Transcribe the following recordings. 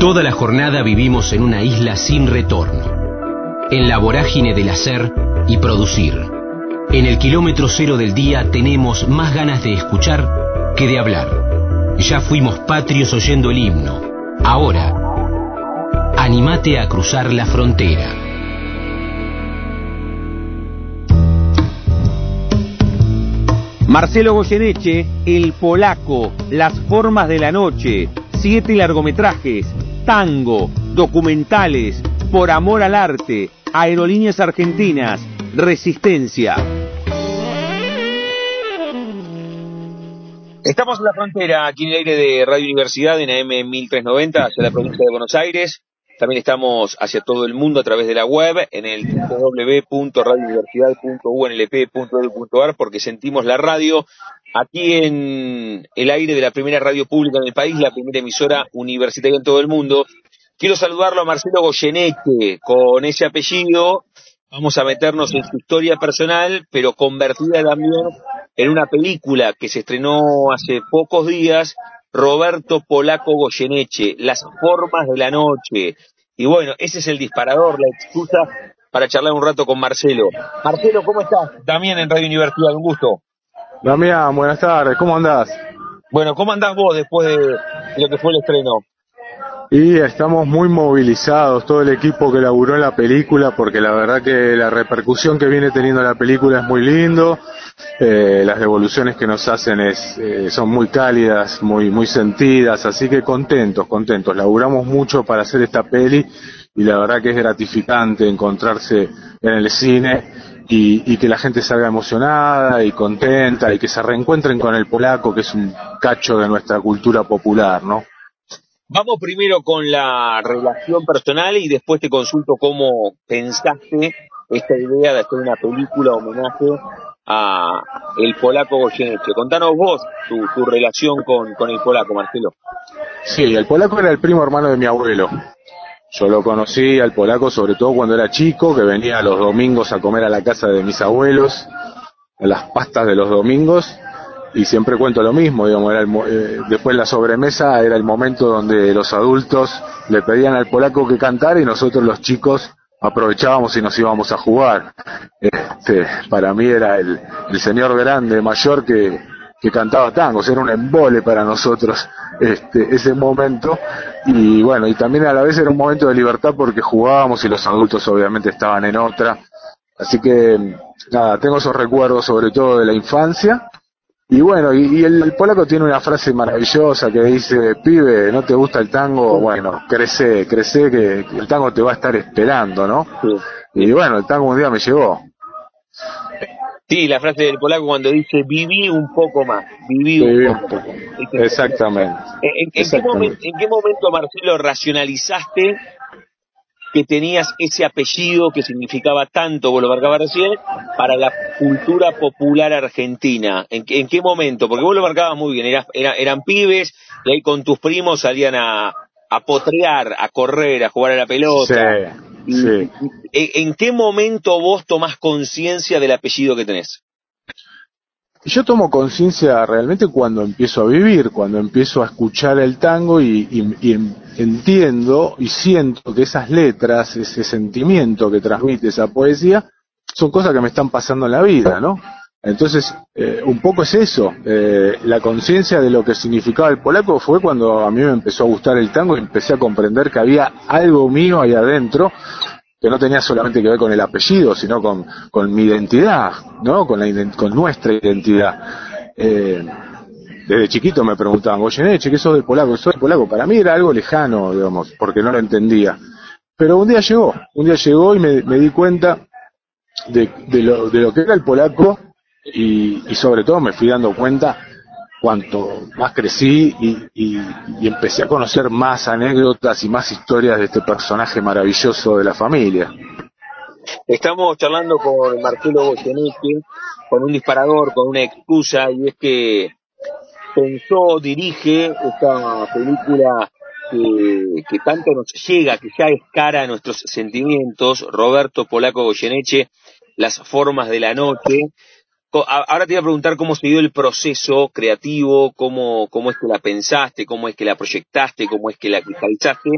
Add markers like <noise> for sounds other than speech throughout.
Toda la jornada vivimos en una isla sin retorno, en la vorágine del hacer y producir. En el kilómetro cero del día tenemos más ganas de escuchar que de hablar. Ya fuimos patrios oyendo el himno. Ahora, animate a cruzar la frontera. Marcelo Goyeneche, El Polaco, Las Formas de la Noche, siete largometrajes, tango, documentales, por amor al arte, aerolíneas argentinas, resistencia. Estamos en la frontera, aquí en el aire de Radio Universidad, en AM 1390, hacia la provincia de Buenos Aires. También estamos hacia todo el mundo a través de la web en el www.radiouniversidad.unlp.edu.ar porque sentimos la radio aquí en el aire de la primera radio pública en el país, la primera emisora universitaria en todo el mundo. Quiero saludarlo a Marcelo Goyeneche con ese apellido. Vamos a meternos en su historia personal, pero convertida también en una película que se estrenó hace pocos días Roberto Polaco Goyeneche, Las formas de la noche. Y bueno, ese es el disparador, la excusa para charlar un rato con Marcelo. Marcelo, ¿cómo estás? También en Radio Universidad, un gusto. Damián, buenas tardes, ¿cómo andás? Bueno, ¿cómo andás vos después de lo que fue el estreno? Y estamos muy movilizados, todo el equipo que laburó en la película, porque la verdad que la repercusión que viene teniendo la película es muy lindo, eh, las devoluciones que nos hacen es, eh, son muy cálidas, muy, muy sentidas, así que contentos, contentos. Laburamos mucho para hacer esta peli y la verdad que es gratificante encontrarse en el cine y, y, que la gente salga emocionada y contenta y que se reencuentren con el polaco, que es un cacho de nuestra cultura popular, ¿no? Vamos primero con la relación personal y después te consulto cómo pensaste esta idea de hacer una película homenaje a el polaco Goyeneche. Contanos vos tu, tu relación con, con el polaco, Marcelo. Sí, el polaco era el primo hermano de mi abuelo. Yo lo conocí al polaco sobre todo cuando era chico, que venía los domingos a comer a la casa de mis abuelos, a las pastas de los domingos, y siempre cuento lo mismo, digamos, era el, eh, después la sobremesa era el momento donde los adultos le pedían al polaco que cantara y nosotros los chicos aprovechábamos y nos íbamos a jugar. Este, para mí era el, el señor grande, mayor que, que cantaba tangos, era un embole para nosotros este, ese momento y bueno, y también a la vez era un momento de libertad porque jugábamos y los adultos obviamente estaban en otra, así que nada, tengo esos recuerdos sobre todo de la infancia y bueno, y, y el, el, polaco tiene una frase maravillosa que dice, pibe, ¿no te gusta el tango? Bueno, crece, crece que, el tango te va a estar esperando, ¿no? Sí. Y bueno, el tango un día me llegó. Sí, la frase del polaco cuando dice viví un poco más, viví, Viví un un poco. Exactamente. ¿En, en qué momento, ¿En qué momento, Marcelo, racionalizaste que tenías ese apellido que significaba tanto, vos lo marcabas recién, para la cultura popular argentina? ¿En, qué- en qué momento? Porque vos lo marcabas muy bien, eras- era- eran pibes y ahí con tus primos salían a, a potrear, a correr, a jugar a la pelota. Sí, sí. ¿En, qué momento vos tomás conciencia del apellido que tenés? Yo tomo conciencia realmente cuando empiezo a vivir, cuando empiezo a escuchar el tango y, y- y entiendo y siento que esas letras, ese sentimiento que transmite esa poesía, son cosas que me están pasando en la vida, ¿no? Entonces, eh, un poco es eso. eh, la conciencia de lo que significaba el polaco fue cuando a mí me empezó a gustar el tango y empecé a comprender que había algo mío ahí adentro que no tenía solamente que ver con el apellido, sino con, mi identidad, ¿no? Con, la, con nuestra identidad. Eh, desde chiquito me preguntaban, Goyeneche, ¿qué sos del polaco? ¿Soy del polaco? Para mí era algo lejano, digamos, porque no lo entendía. Pero un día llegó, un día llegó y me, me di cuenta de, de, lo, de lo que era el polaco y, y sobre todo me fui dando cuenta cuanto más crecí y, empecé a conocer más anécdotas y más historias de este personaje maravilloso de la familia. Estamos charlando con Marcelo Goyeneche, con un disparador, con una excusa, y es que pensó, dirige esta película que, que tanto nos llega, que ya es cara a nuestros sentimientos, Roberto Polaco Goyeneche, Las formas de la noche, ahora te iba a preguntar cómo se dio el proceso creativo, cómo, cómo es que la pensaste, cómo es que la proyectaste, cómo es que la cristalizaste,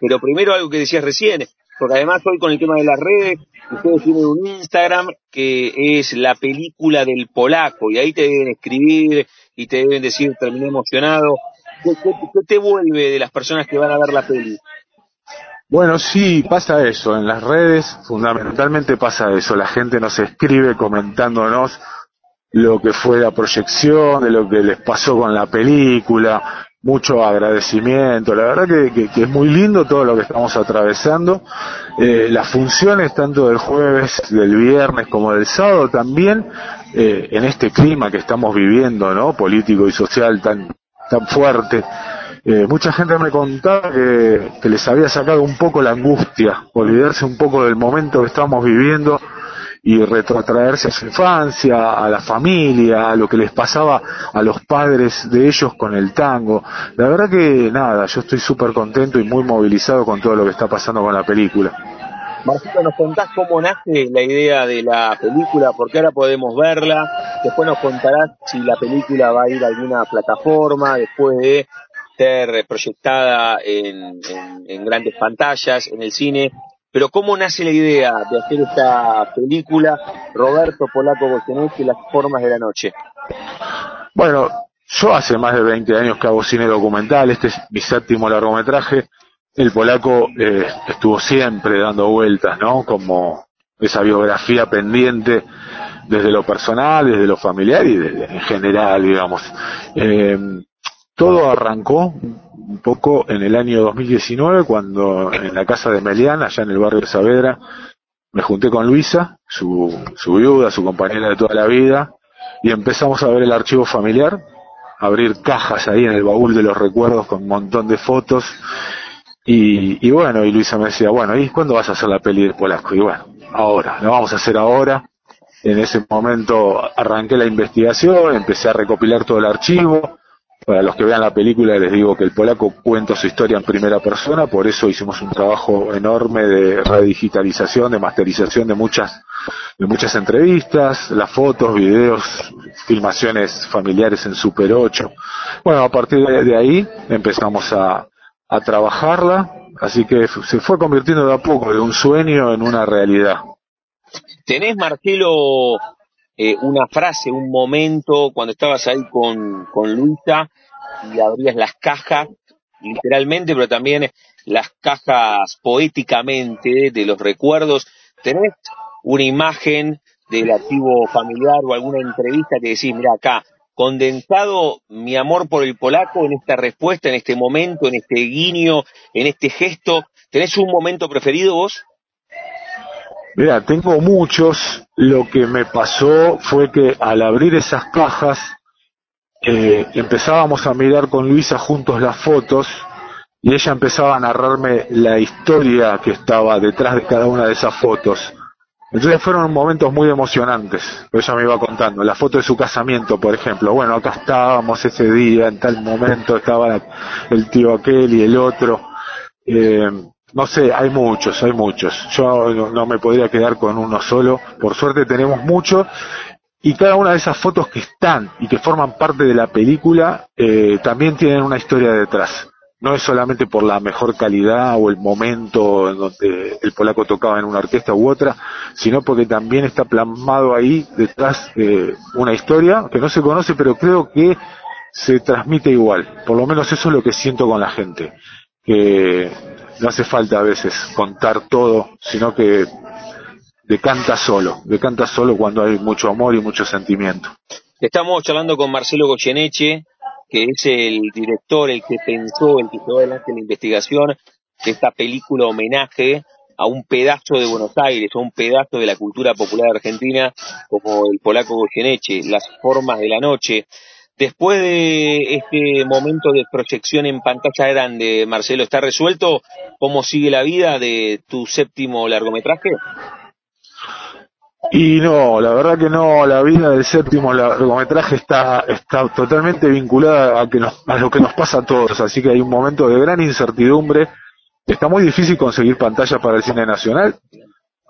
pero primero algo que decías recién, porque además hoy con el tema de las redes, ustedes tienen un Instagram que es la película del polaco, y ahí te deben escribir y te deben decir, terminé emocionado. ¿Qué, qué te vuelve de las personas que van a ver la peli? Bueno, sí, pasa eso. En las redes fundamentalmente pasa eso. La gente nos escribe comentándonos lo que fue la proyección, de lo que les pasó con la película, mucho agradecimiento. La verdad que, es muy lindo todo lo que estamos atravesando. Eh, las funciones tanto del jueves, del viernes como del sábado también, eh, en este clima que estamos viviendo, ¿no? Político y social tan, tan fuerte. Eh, mucha gente me contaba que, les había sacado un poco la angustia, olvidarse un poco del momento que estamos viviendo y retrotraerse a su infancia, a la familia, a lo que les pasaba a los padres de ellos con el tango. La verdad que nada, yo estoy súper contento y muy movilizado con todo lo que está pasando con la película. Marcito, ¿nos contás cómo nace la idea de la película? Porque ahora podemos verla. Después nos contarás si la película va a ir a alguna plataforma después de ser proyectada en, grandes pantallas, en el cine. Pero ¿cómo nace la idea de hacer esta película Roberto Polaco y Las Formas de la Noche? Bueno, yo hace más de 20 años que hago cine documental, este es mi séptimo largometraje. El polaco eh, estuvo siempre dando vueltas, ¿no? Como esa biografía pendiente desde lo personal, desde lo familiar y en general, digamos. Eh, todo arrancó un poco en el año 2019 cuando en la casa de Meliana, allá en el barrio de Saavedra, me junté con Luisa, su, su viuda, su compañera de toda la vida, y empezamos a ver el archivo familiar, abrir cajas ahí en el baúl de los recuerdos con un montón de fotos. Y, y bueno, y Luisa me decía, bueno, ¿y cuándo vas a hacer la peli de Polasco? Y bueno, ahora, lo vamos a hacer ahora. En ese momento arranqué la investigación, empecé a recopilar todo el archivo, para los que vean la película les digo que el polaco cuenta su historia en primera persona, por eso hicimos un trabajo enorme de redigitalización, de masterización de muchas, de muchas entrevistas, las fotos, videos, filmaciones familiares en Super 8. Bueno, a partir de ahí empezamos a, a trabajarla, así que se fue convirtiendo de a poco de un sueño en una realidad. ¿Tenés, Marcelo, eh, una frase, un momento, cuando estabas ahí con, con Luisa y abrías las cajas, literalmente, pero también las cajas poéticamente de los recuerdos. ¿Tenés una imagen del activo familiar o alguna entrevista que decís, mira acá, condensado mi amor por el polaco en esta respuesta, en este momento, en este guiño, en este gesto? ¿Tenés un momento preferido vos? Mira, tengo muchos. Lo que me pasó fue que al abrir esas cajas, eh, empezábamos a mirar con Luisa juntos las fotos y ella empezaba a narrarme la historia que estaba detrás de cada una de esas fotos. Entonces fueron momentos muy emocionantes. Ella me iba contando. La foto de su casamiento, por ejemplo. Bueno, acá estábamos ese día, en tal momento estaba el tío aquel y el otro. Eh, no sé, hay muchos, hay muchos. Yo no, me podría quedar con uno solo. Por suerte tenemos muchos. Y cada una de esas fotos que están y que forman parte de la película eh, también tienen una historia detrás. No es solamente por la mejor calidad o el momento en donde el polaco tocaba en una orquesta u otra, sino porque también está plasmado ahí detrás eh, una historia que no se conoce, pero creo que se transmite igual. Por lo menos eso es lo que siento con la gente. Que no hace falta a veces contar todo, sino que decanta solo, decanta solo cuando hay mucho amor y mucho sentimiento. Estamos charlando con Marcelo Goyeneche, que es el director, el que pensó, el que llevó adelante la investigación de esta película homenaje a un pedazo de Buenos Aires, a un pedazo de la cultura popular argentina, como el polaco Goyeneche, Las Formas de la Noche. Después de este momento de proyección en pantalla grande, Marcelo, ¿está resuelto cómo sigue la vida de tu séptimo largometraje? Y no, la verdad que no, la vida del séptimo largometraje está, está totalmente vinculada a, que a lo que nos pasa a todos, así que hay un momento de gran incertidumbre. Está muy difícil conseguir pantalla para el cine nacional,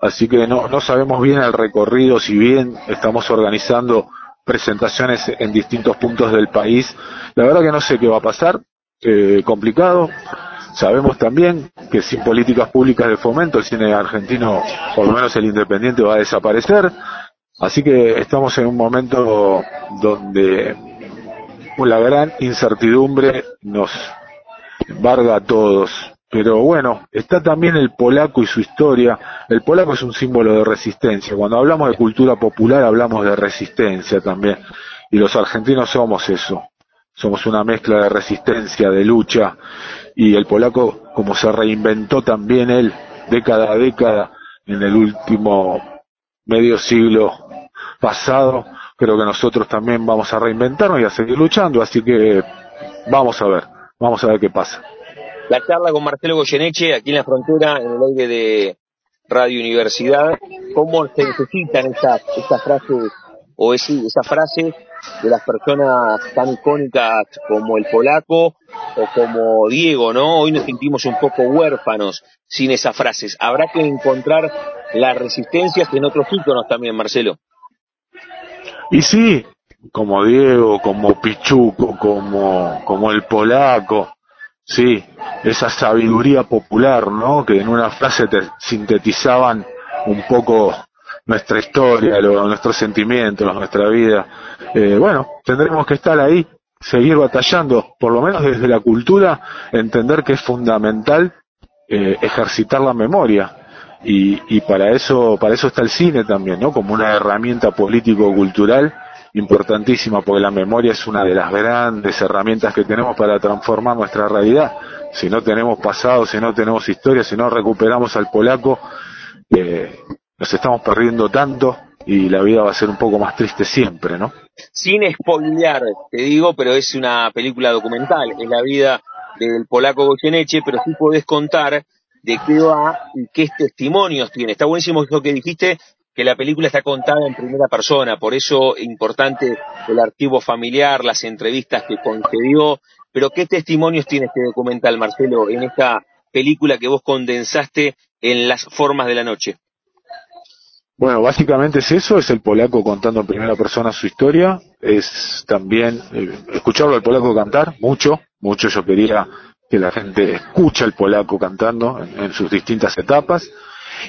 así que no, no sabemos bien el recorrido, si bien estamos organizando presentaciones en distintos puntos del país. La verdad que no sé qué va a pasar, eh, complicado. Sabemos también que sin políticas públicas de fomento el cine argentino, por lo menos el independiente, va a desaparecer. Así que estamos en un momento donde la gran incertidumbre nos embarga a todos. Pero bueno, está también el polaco y su historia. El polaco es un símbolo de resistencia. Cuando hablamos de cultura popular hablamos de resistencia también. Y los argentinos somos eso. Somos una mezcla de resistencia, de lucha. Y el polaco, como se reinventó también él, década a década, en el último medio siglo pasado, creo que nosotros también vamos a reinventarnos y a seguir luchando. Así que vamos a ver, vamos a ver qué pasa la charla con Marcelo Goyeneche aquí en la frontera, en el aire de Radio Universidad, cómo se necesitan esas, esas frases, o es, esa frase de las personas tan icónicas como el polaco o como Diego, ¿no? Hoy nos sentimos un poco huérfanos sin esas frases. Habrá que encontrar las resistencias en otros íconos también, Marcelo. Y sí, como Diego, como Pichuco, como, como el polaco, Sí, esa sabiduría popular, ¿no? Que en una frase te sintetizaban un poco nuestra historia, lo, nuestros sentimientos, nuestra vida. Eh, bueno, tendremos que estar ahí, seguir batallando, por lo menos desde la cultura, entender que es fundamental eh, ejercitar la memoria. Y, y para eso, para eso está el cine también, ¿no? Como una herramienta político-cultural importantísima porque la memoria es una de las grandes herramientas que tenemos para transformar nuestra realidad. Si no tenemos pasado, si no tenemos historia, si no recuperamos al polaco, eh, nos estamos perdiendo tanto y la vida va a ser un poco más triste siempre, ¿no? Sin spoilear, te digo, pero es una película documental, es la vida del polaco Goyeneche, pero sí podés contar de qué va y qué testimonios tiene. Está buenísimo eso que dijiste, que la película está contada en primera persona, por eso importante el archivo familiar, las entrevistas que concedió, pero ¿qué testimonios tiene este documental, Marcelo, en esta película que vos condensaste en las formas de la noche? Bueno, básicamente es eso, es el polaco contando en primera persona su historia, es también eh, escucharlo al polaco cantar, mucho, mucho yo quería que la gente escuche al polaco cantando en sus distintas etapas,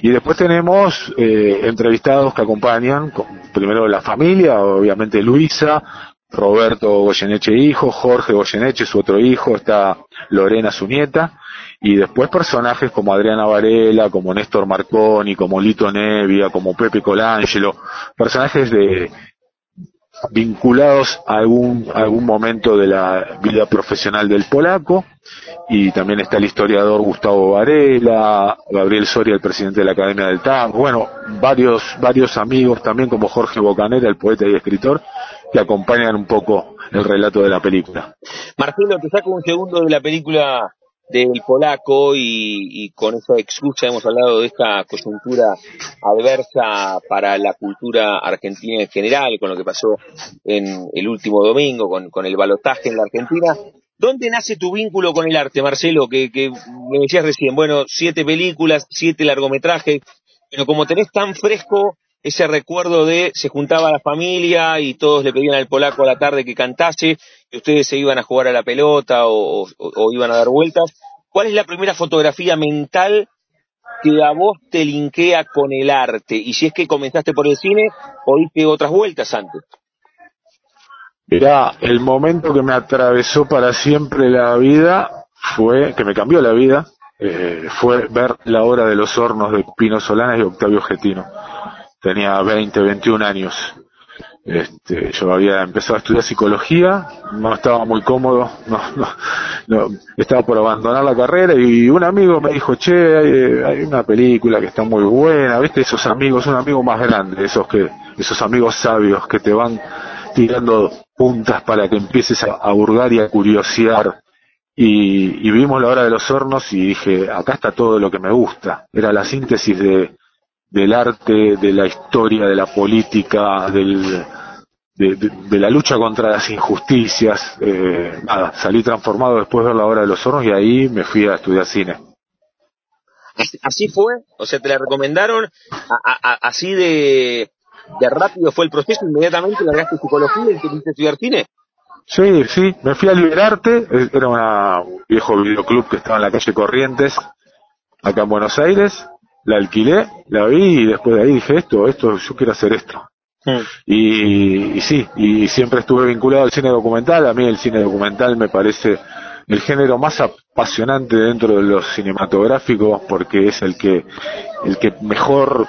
y después tenemos eh, entrevistados que acompañan, primero la familia, obviamente Luisa, Roberto Goyeneche hijo, Jorge Goyeneche su otro hijo, está Lorena su nieta, y después personajes como Adriana Varela, como Néstor Marconi, como Lito Nevia, como Pepe Colangelo, personajes de vinculados a algún, algún momento de la vida profesional del polaco, y también está el historiador Gustavo Varela, Gabriel Soria, el presidente de la Academia del Tango, bueno, varios, varios amigos también como Jorge Bocanera, el poeta y escritor, que acompañan un poco el relato de la película. Marcelo, te saco un segundo de la película del polaco y, y, con esa excusa hemos hablado de esta coyuntura adversa para la cultura argentina en general, con lo que pasó en el último domingo, con, con el balotaje en la Argentina. ¿Dónde nace tu vínculo con el arte, Marcelo? Que, que me decías recién, bueno, siete películas, siete largometrajes, pero como tenés tan fresco ese recuerdo de se juntaba la familia y todos le pedían al polaco a la tarde que cantase y ustedes se iban a jugar a la pelota o, iban a dar vueltas. ¿Cuál es la primera fotografía mental que a vos te linkea con el arte? Y si es que comenzaste por el cine o diste otras vueltas antes. Mirá, el momento que me atravesó para siempre la vida fue, que me cambió la vida, eh, fue ver la obra de los hornos de Pino Solana y Octavio Getino tenía 20, 21 años. Este, yo había empezado a estudiar psicología, no estaba muy cómodo, no, no, estaba por abandonar la carrera y un amigo me dijo, che, hay, una película que está muy buena, viste, esos amigos, un amigo más grande, esos que, esos amigos sabios que te van tirando puntas para que empieces a, a hurgar y a curiosear. Y vimos la hora de los hornos y dije, acá está todo lo que me gusta. Era la síntesis de, del arte, de la historia, de la política, del, de, la lucha contra las injusticias. Eh, nada, salí transformado después de ver la hora de los hornos y ahí me fui a estudiar cine. Así fue, o sea, te la recomendaron, así de, de rápido fue el proceso, inmediatamente largaste psicología y quisiste estudiar cine. Sí, sí, me fui a Liberarte, era un viejo videoclub que estaba en la calle Corrientes, acá en Buenos Aires, la alquilé, la vi y después de ahí dije esto, esto, yo quiero hacer esto. Hmm. Y, y, sí, y siempre estuve vinculado al cine documental, a mí el cine documental me parece el género más apasionante dentro de los cinematográficos porque es el que, el que mejor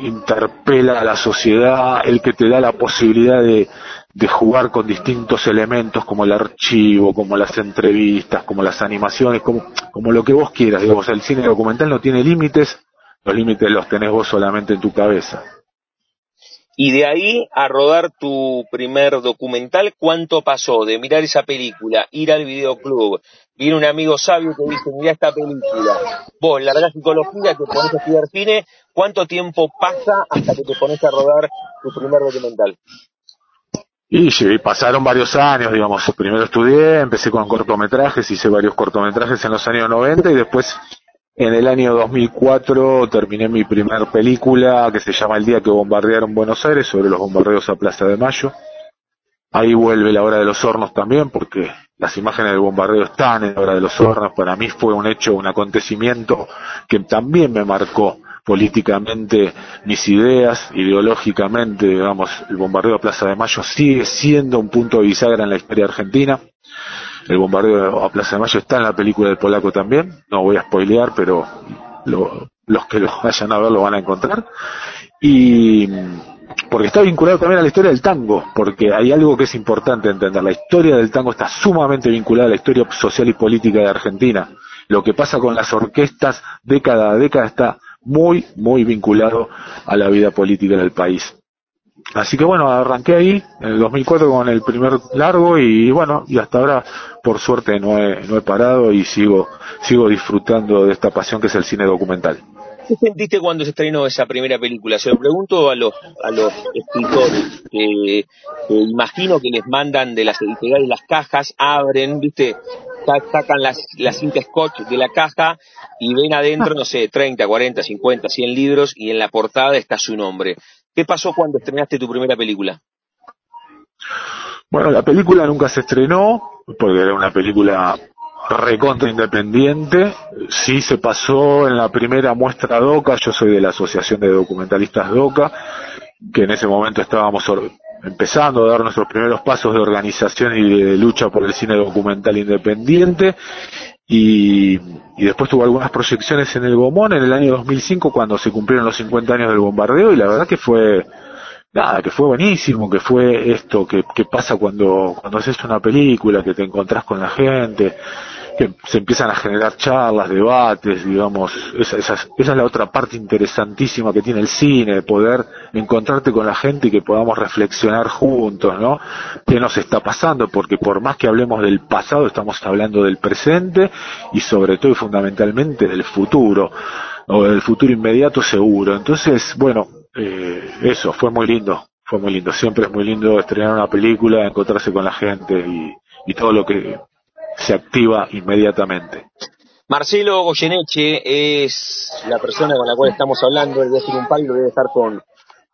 interpela a la sociedad, el que te da la posibilidad de, de jugar con distintos elementos como el archivo, como las entrevistas, como las animaciones, como, como lo que vos quieras. Digamos, el cine documental no tiene límites, los límites los tenés vos solamente en tu cabeza. Y de ahí a rodar tu primer documental, ¿cuánto pasó de mirar esa película, ir al videoclub, viene un amigo sabio que dice, mira esta película, vos largás psicología, te pones a estudiar cine, ¿cuánto tiempo pasa hasta que te pones a rodar tu primer documental? Y sí, pasaron varios años, digamos, primero estudié, empecé con cortometrajes, hice varios cortometrajes en los años 90 y después en el año 2004 terminé mi primer película que se llama El día que bombardearon Buenos Aires sobre los bombardeos a Plaza de Mayo. Ahí vuelve la hora de los hornos también porque las imágenes del bombardeo están en la hora de los hornos. Para mí fue un hecho, un acontecimiento que también me marcó políticamente mis ideas, ideológicamente, digamos, el bombardeo a Plaza de Mayo sigue siendo un punto de bisagra en la historia argentina el bombardeo a Plaza de Mayo está en la película del polaco también, no voy a spoilear, pero los que lo vayan a ver lo van a encontrar. Y porque está vinculado también a la historia del tango, porque hay algo que es importante entender. La historia del tango está sumamente vinculada a la historia social y política de Argentina. Lo que pasa con las orquestas década a década está muy, muy vinculado a la vida política del país. Así que bueno, arranqué ahí en el 2004 con el primer largo y bueno, y hasta ahora por suerte no he, no he parado y sigo, sigo disfrutando de esta pasión que es el cine documental. ¿Qué sentiste cuando se estrenó esa primera película? Se lo pregunto a los, a los escritores, que, imagino que les mandan de las editoriales las cajas, abren, viste, sacan las, las cinta scotch de la caja y ven adentro, no sé, 30, 40, 50, 100 libros y en la portada está su nombre. ¿Qué pasó cuando estrenaste tu primera película? Bueno, la película nunca se estrenó, porque era una película recontra independiente. Sí se pasó en la primera muestra DOCA, yo soy de la Asociación de Documentalistas DOCA, que en ese momento estábamos empezando a dar nuestros primeros pasos de organización y de lucha por el cine documental independiente. Y, y, después tuvo algunas proyecciones en el Gomón en el año 2005 cuando se cumplieron los 50 años del bombardeo y la verdad que fue nada, que fue buenísimo, que fue esto que, que pasa cuando, cuando haces una película, que te encontrás con la gente, que se empiezan a generar charlas, debates, digamos, esa, esa, esa, es la otra parte interesantísima que tiene el cine, poder encontrarte con la gente y que podamos reflexionar juntos, ¿no? ¿Qué nos está pasando? Porque por más que hablemos del pasado, estamos hablando del presente y sobre todo y fundamentalmente del futuro, o del futuro inmediato seguro. Entonces, bueno, eh, eso, fue muy lindo, fue muy lindo. Siempre es muy lindo estrenar una película, encontrarse con la gente y, y todo lo que se activa inmediatamente. Marcelo Goyeneche es la persona con la cual estamos hablando, debe ser un palo, debe estar con,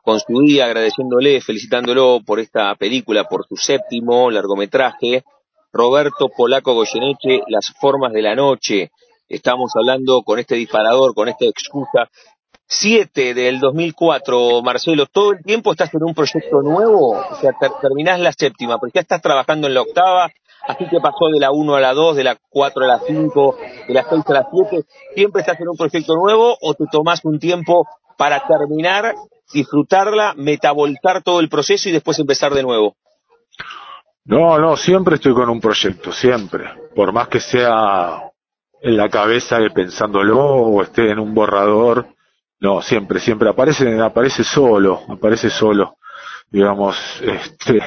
con su día, agradeciéndole, felicitándolo por esta película, por su séptimo largometraje. Roberto Polaco Goyeneche, Las formas de la noche. Estamos hablando con este disparador, con esta excusa. Siete del 2004, Marcelo, ¿todo el tiempo estás en un proyecto nuevo? O sea, terminás la séptima, porque ya estás trabajando en la octava, Así que pasó de la 1 a la 2, de la 4 a la 5, de la 6 a la 7. ¿Siempre estás en un proyecto nuevo o te tomás un tiempo para terminar, disfrutarla, metabolizar todo el proceso y después empezar de nuevo? No, no, siempre estoy con un proyecto, siempre. Por más que sea en la cabeza pensándolo o esté en un borrador, no, siempre, siempre aparece, aparece solo, aparece solo digamos, este,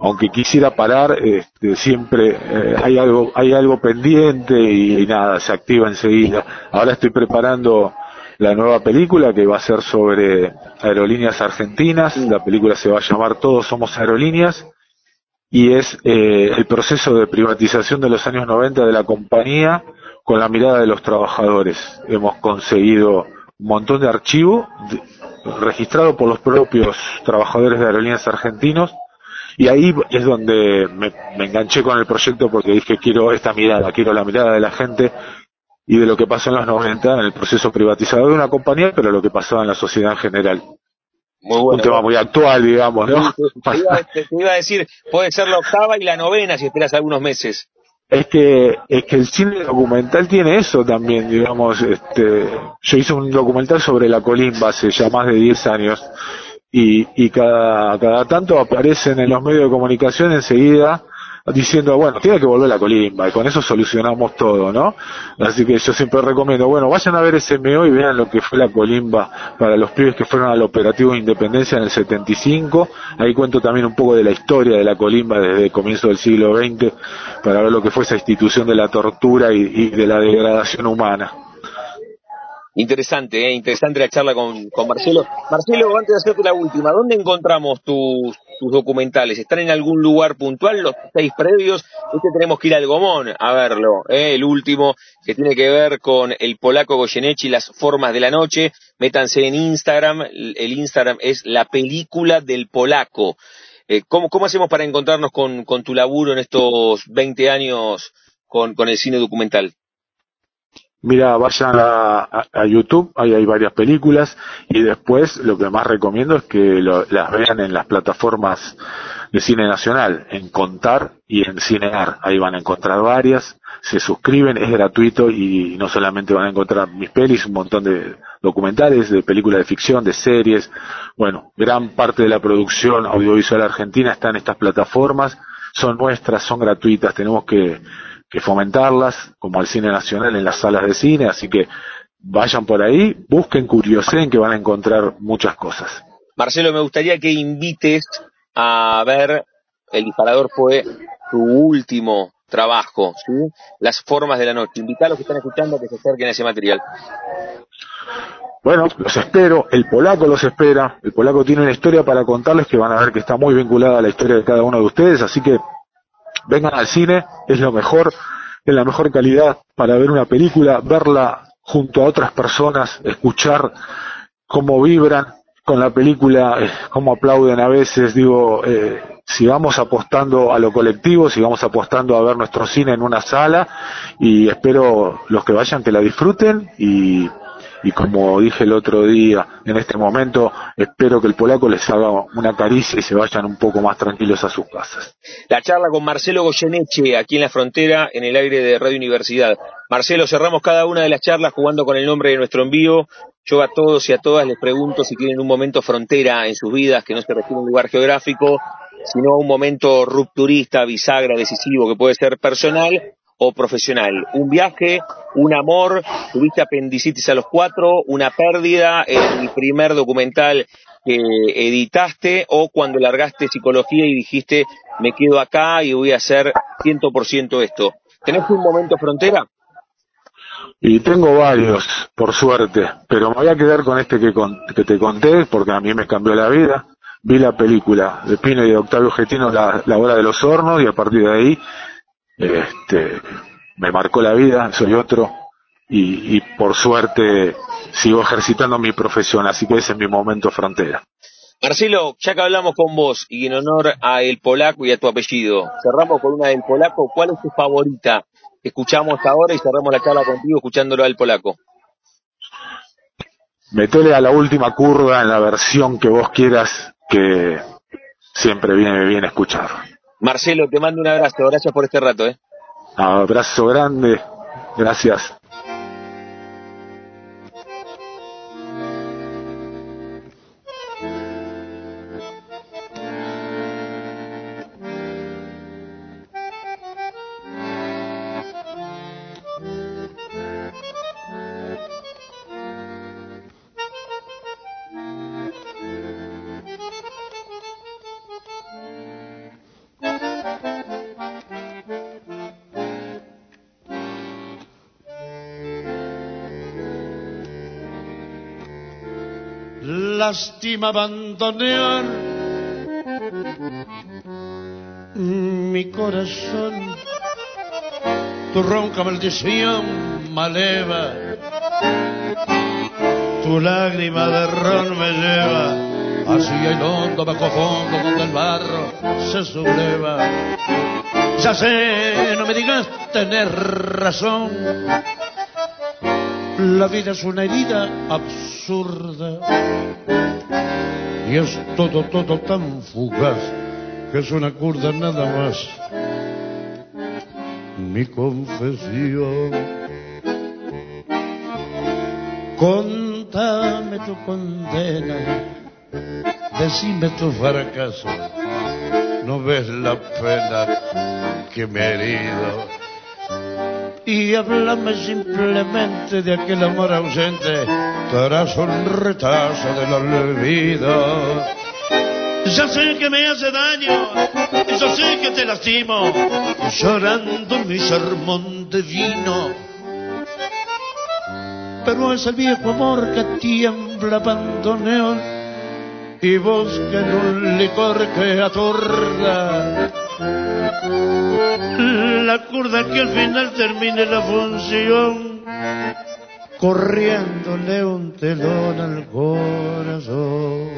aunque quisiera parar, este, siempre eh, hay algo, hay algo pendiente y, nada, se activa enseguida. Ahora estoy preparando la nueva película que va a ser sobre aerolíneas argentinas. La película se va a llamar Todos somos aerolíneas y es eh, el proceso de privatización de los años 90 de la compañía con la mirada de los trabajadores. Hemos conseguido un montón de archivos registrados por los propios trabajadores de aerolíneas argentinos y ahí es donde me, enganché con el proyecto porque dije quiero esta mirada, quiero la mirada de la gente y de lo que pasó en los 90 en el proceso privatizador de una compañía, pero lo que pasaba en la sociedad en general. Muy bueno, un tema muy actual, digamos, ¿no? te, iba, a decir, puede ser la octava y la novena si esperas algunos meses es que es que el cine documental tiene eso también digamos este yo hice un documental sobre la colimba hace ya más de 10 años y, y cada, cada tanto aparecen en los medios de comunicación enseguida diciendo, bueno, tiene que volver la colimba y con eso solucionamos todo, ¿no? Así que yo siempre recomiendo, bueno, vayan a ver SMO y vean lo que fue la colimba para los pibes que fueron al operativo de Independencia en el 75. Ahí cuento también un poco de la historia de la colimba desde el comienzo del siglo XX para ver lo que fue esa institución de la tortura y de la degradación humana. Interesante, ¿eh? interesante la charla con, con, Marcelo. Marcelo, antes de hacerte la última, ¿dónde encontramos tus, tus documentales? ¿Están en algún lugar puntual los seis previos? Este tenemos que ir al Gomón a verlo, ¿eh? el último, que tiene que ver con el polaco Goyeneche y las formas de la noche. Métanse en Instagram, el Instagram es la película del polaco. Eh, ¿cómo, ¿Cómo hacemos para encontrarnos con, con tu laburo en estos 20 años con, con el cine documental? Mira, vayan a, YouTube, ahí hay varias películas y después lo que más recomiendo es que las vean en las plataformas de cine nacional, en Contar y en Cinear. Ahí van a encontrar varias, se suscriben, es gratuito y no solamente van a encontrar mis pelis, un montón de documentales, de películas de ficción, de series. Bueno, gran parte de la producción audiovisual argentina está en estas plataformas, son nuestras, son gratuitas, tenemos que que fomentarlas, como al cine nacional en las salas de cine, así que vayan por ahí, busquen, curiosen, que van a encontrar muchas cosas. Marcelo, me gustaría que invites a ver, El disparador fue tu último trabajo, ¿sí? Las formas de la noche. Invita a los que están escuchando a que se acerquen a ese material. Bueno, los espero, el polaco los espera, el polaco tiene una historia para contarles que van a ver que está muy vinculada a la historia de cada uno de ustedes, así que vengan al cine, es lo mejor, es la mejor calidad para ver una película, verla junto a otras personas, escuchar cómo vibran con la película, cómo aplauden a veces, digo, eh, sigamos apostando a lo colectivo, sigamos apostando a ver nuestro cine en una sala y espero los que vayan que la disfruten y y como dije el otro día, en este momento espero que el polaco les haga una caricia y se vayan un poco más tranquilos a sus casas. La charla con Marcelo Goyeneche, aquí en la frontera, en el aire de Radio Universidad. Marcelo, cerramos cada una de las charlas jugando con el nombre de nuestro envío. Yo a todos y a todas les pregunto si tienen un momento frontera en sus vidas, que no se refiere a un lugar geográfico, sino un momento rupturista, bisagra, decisivo, que puede ser personal o profesional. Un viaje, un amor, tuviste apendicitis a los cuatro, una pérdida, el primer documental que editaste o cuando largaste psicología y dijiste me quedo acá y voy a hacer ciento por ciento esto. ¿Tenés un momento frontera? Y tengo varios, por suerte, pero me voy a quedar con este que, que te conté porque a mí me cambió la vida. Vi la película de Pino y de Octavio Getino, la, la hora de los hornos, y a partir de ahí este, me marcó la vida, soy otro, y, por suerte sigo ejercitando mi profesión, así que ese es mi momento frontera. Marcelo, ya que hablamos con vos y en honor a El Polaco y a tu apellido, cerramos con una del Polaco. ¿Cuál es tu favorita? Escuchamos ahora y cerramos la charla contigo escuchándolo al Polaco. Metele a la última curva en la versión que vos quieras, que siempre viene bien escuchar. Marcelo, te mando un abrazo. Gracias por este rato. ¿eh? Abrazo grande. Gracias. Lástima abandonar mi corazón, tu ronca maldición alma leva, tu lágrima de ron me lleva hacia el hondo bajo fondo donde el barro se subleva. Ya sé, no me digas tener razón. La vida es una herida absurda y es todo, todo tan fugaz que es una curda nada más. Mi confesión. Contame tu condena, decime tu fracaso. No ves la pena que me he herido. Y háblame simplemente de aquel amor ausente tras un retazo del olvido. Ya sé que me hace daño, yo sé que te lastimo, llorando mi sermón de vino. Pero es el viejo amor que tiembla bandoneón y busca en un licor que atorda. La curda que al final termine la función, corriéndole un telón al corazón.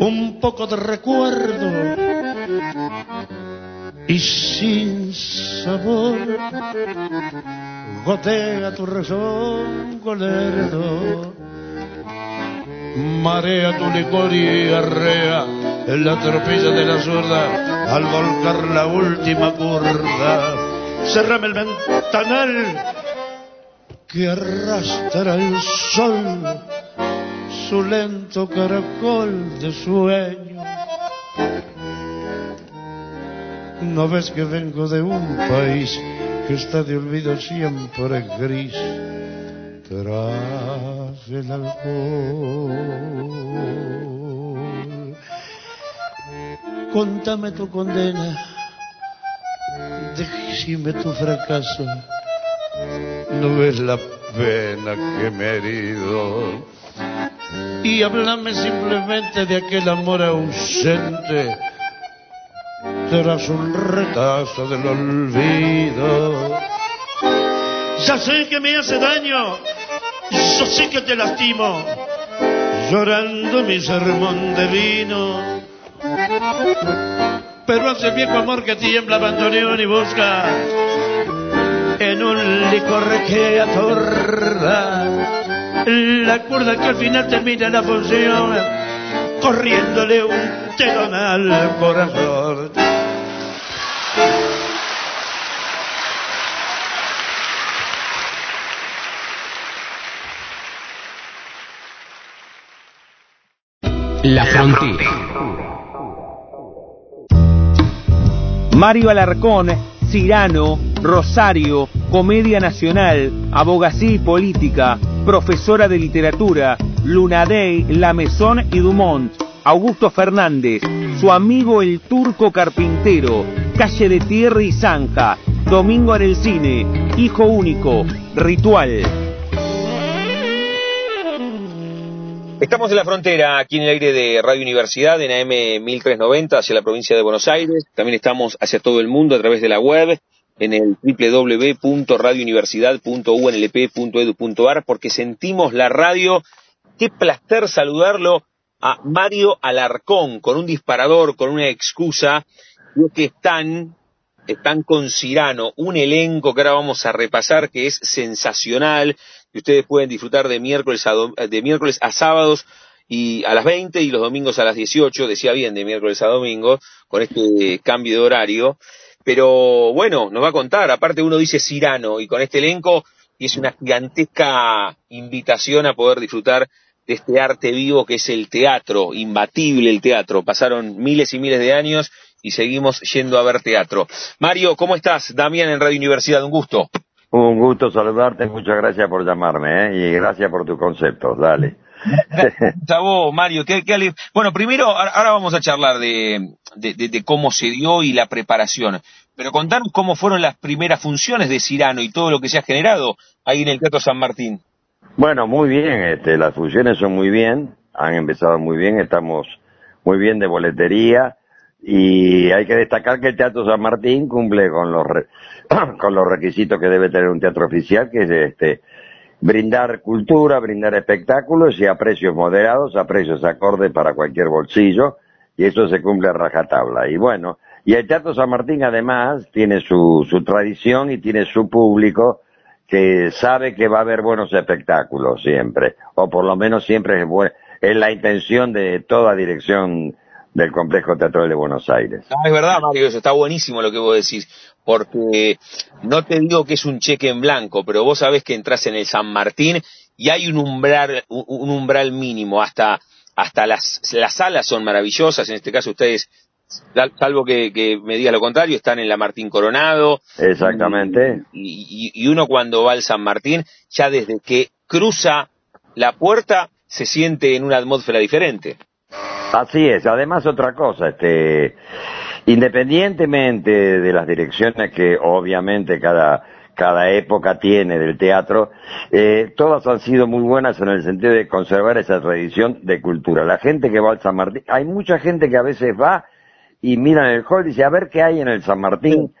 un poco de recuerdo y sin sabor gotea tu razón colerdo marea tu licor y arrea en la tropilla de la zurda al volcar la última curda cerrame el ventanal que arrastra el sol su lento caracol de sueño. No ves que vengo de un país que está de olvido siempre gris tras el alcohol. Contame tu condena, decime tu fracaso. No ves la pena que me he herido y háblame simplemente de aquel amor ausente tras un retazo del olvido. Ya sé que me hace daño, yo sé que te lastimo, llorando mi sermón de vino. Pero hace viejo amor que tiembla abandoneón y busca en un licor que atorda la cuerda que al final termina la función, corriéndole un telón al corazón. La frontera. Mario Alarcón, Cirano, Rosario, Comedia Nacional, Abogacía y Política, profesora de literatura, Lunadey, La Maison y Dumont, Augusto Fernández, su amigo el turco carpintero, calle de tierra y zanja, domingo en el cine, hijo único, ritual. Estamos en la frontera, aquí en el aire de Radio Universidad, en AM 1390, hacia la provincia de Buenos Aires. También estamos hacia todo el mundo a través de la web en el www.radiouniversidad.unlp.edu.ar porque sentimos la radio. Qué placer saludarlo a Mario Alarcón con un disparador, con una excusa. Creo que están, están con Cirano, un elenco que ahora vamos a repasar que es sensacional, que ustedes pueden disfrutar de miércoles a, de miércoles a sábados y a las 20 y los domingos a las 18, decía bien, de miércoles a domingo, con este cambio de horario. Pero bueno, nos va a contar, aparte uno dice Cirano y con este elenco y es una gigantesca invitación a poder disfrutar de este arte vivo que es el teatro, imbatible el teatro. Pasaron miles y miles de años y seguimos yendo a ver teatro. Mario, ¿cómo estás? Damián en Radio Universidad, un gusto. Un gusto saludarte, muchas gracias por llamarme ¿eh? y gracias por tus conceptos, dale. A vos, Mario. Qué, qué bueno, primero, ahora vamos a charlar de, de, cómo se dio y la preparación. Pero contanos cómo fueron las primeras funciones de Cirano y todo lo que se ha generado ahí en el Teatro San Martín. Bueno, muy bien, este, las funciones son muy bien, han empezado muy bien, estamos muy bien de boletería, y hay que destacar que el Teatro San Martín cumple con los <clears throat> con los requisitos que debe tener un teatro oficial, que es este brindar cultura, brindar espectáculos y a precios moderados, a precios acordes para cualquier bolsillo, y eso se cumple a rajatabla. Y bueno, y el Teatro San Martín además tiene su, su tradición y tiene su público que sabe que va a haber buenos espectáculos siempre, o por lo menos siempre es, es la intención de toda dirección del Complejo Teatral de Buenos Aires. es verdad, Mario, eso está buenísimo lo que vos decís, porque no te digo que es un cheque en blanco, pero vos sabés que entras en el San Martín y hay un umbral, un umbral mínimo, hasta, hasta las, las salas son maravillosas, en este caso ustedes salvo que, me diga lo contrario, están en la Martín Coronado. Exactamente. Y, y, uno cuando va al San Martín, ya desde que cruza la puerta, se siente en una atmósfera diferente. Así es, además otra cosa, este, independientemente de las direcciones que obviamente cada, cada época tiene del teatro, eh, todas han sido muy buenas en el sentido de conservar esa tradición de cultura. La gente que va al San Martín, hay mucha gente que a veces va y mira en el hall y dice, a ver qué hay en el San Martín.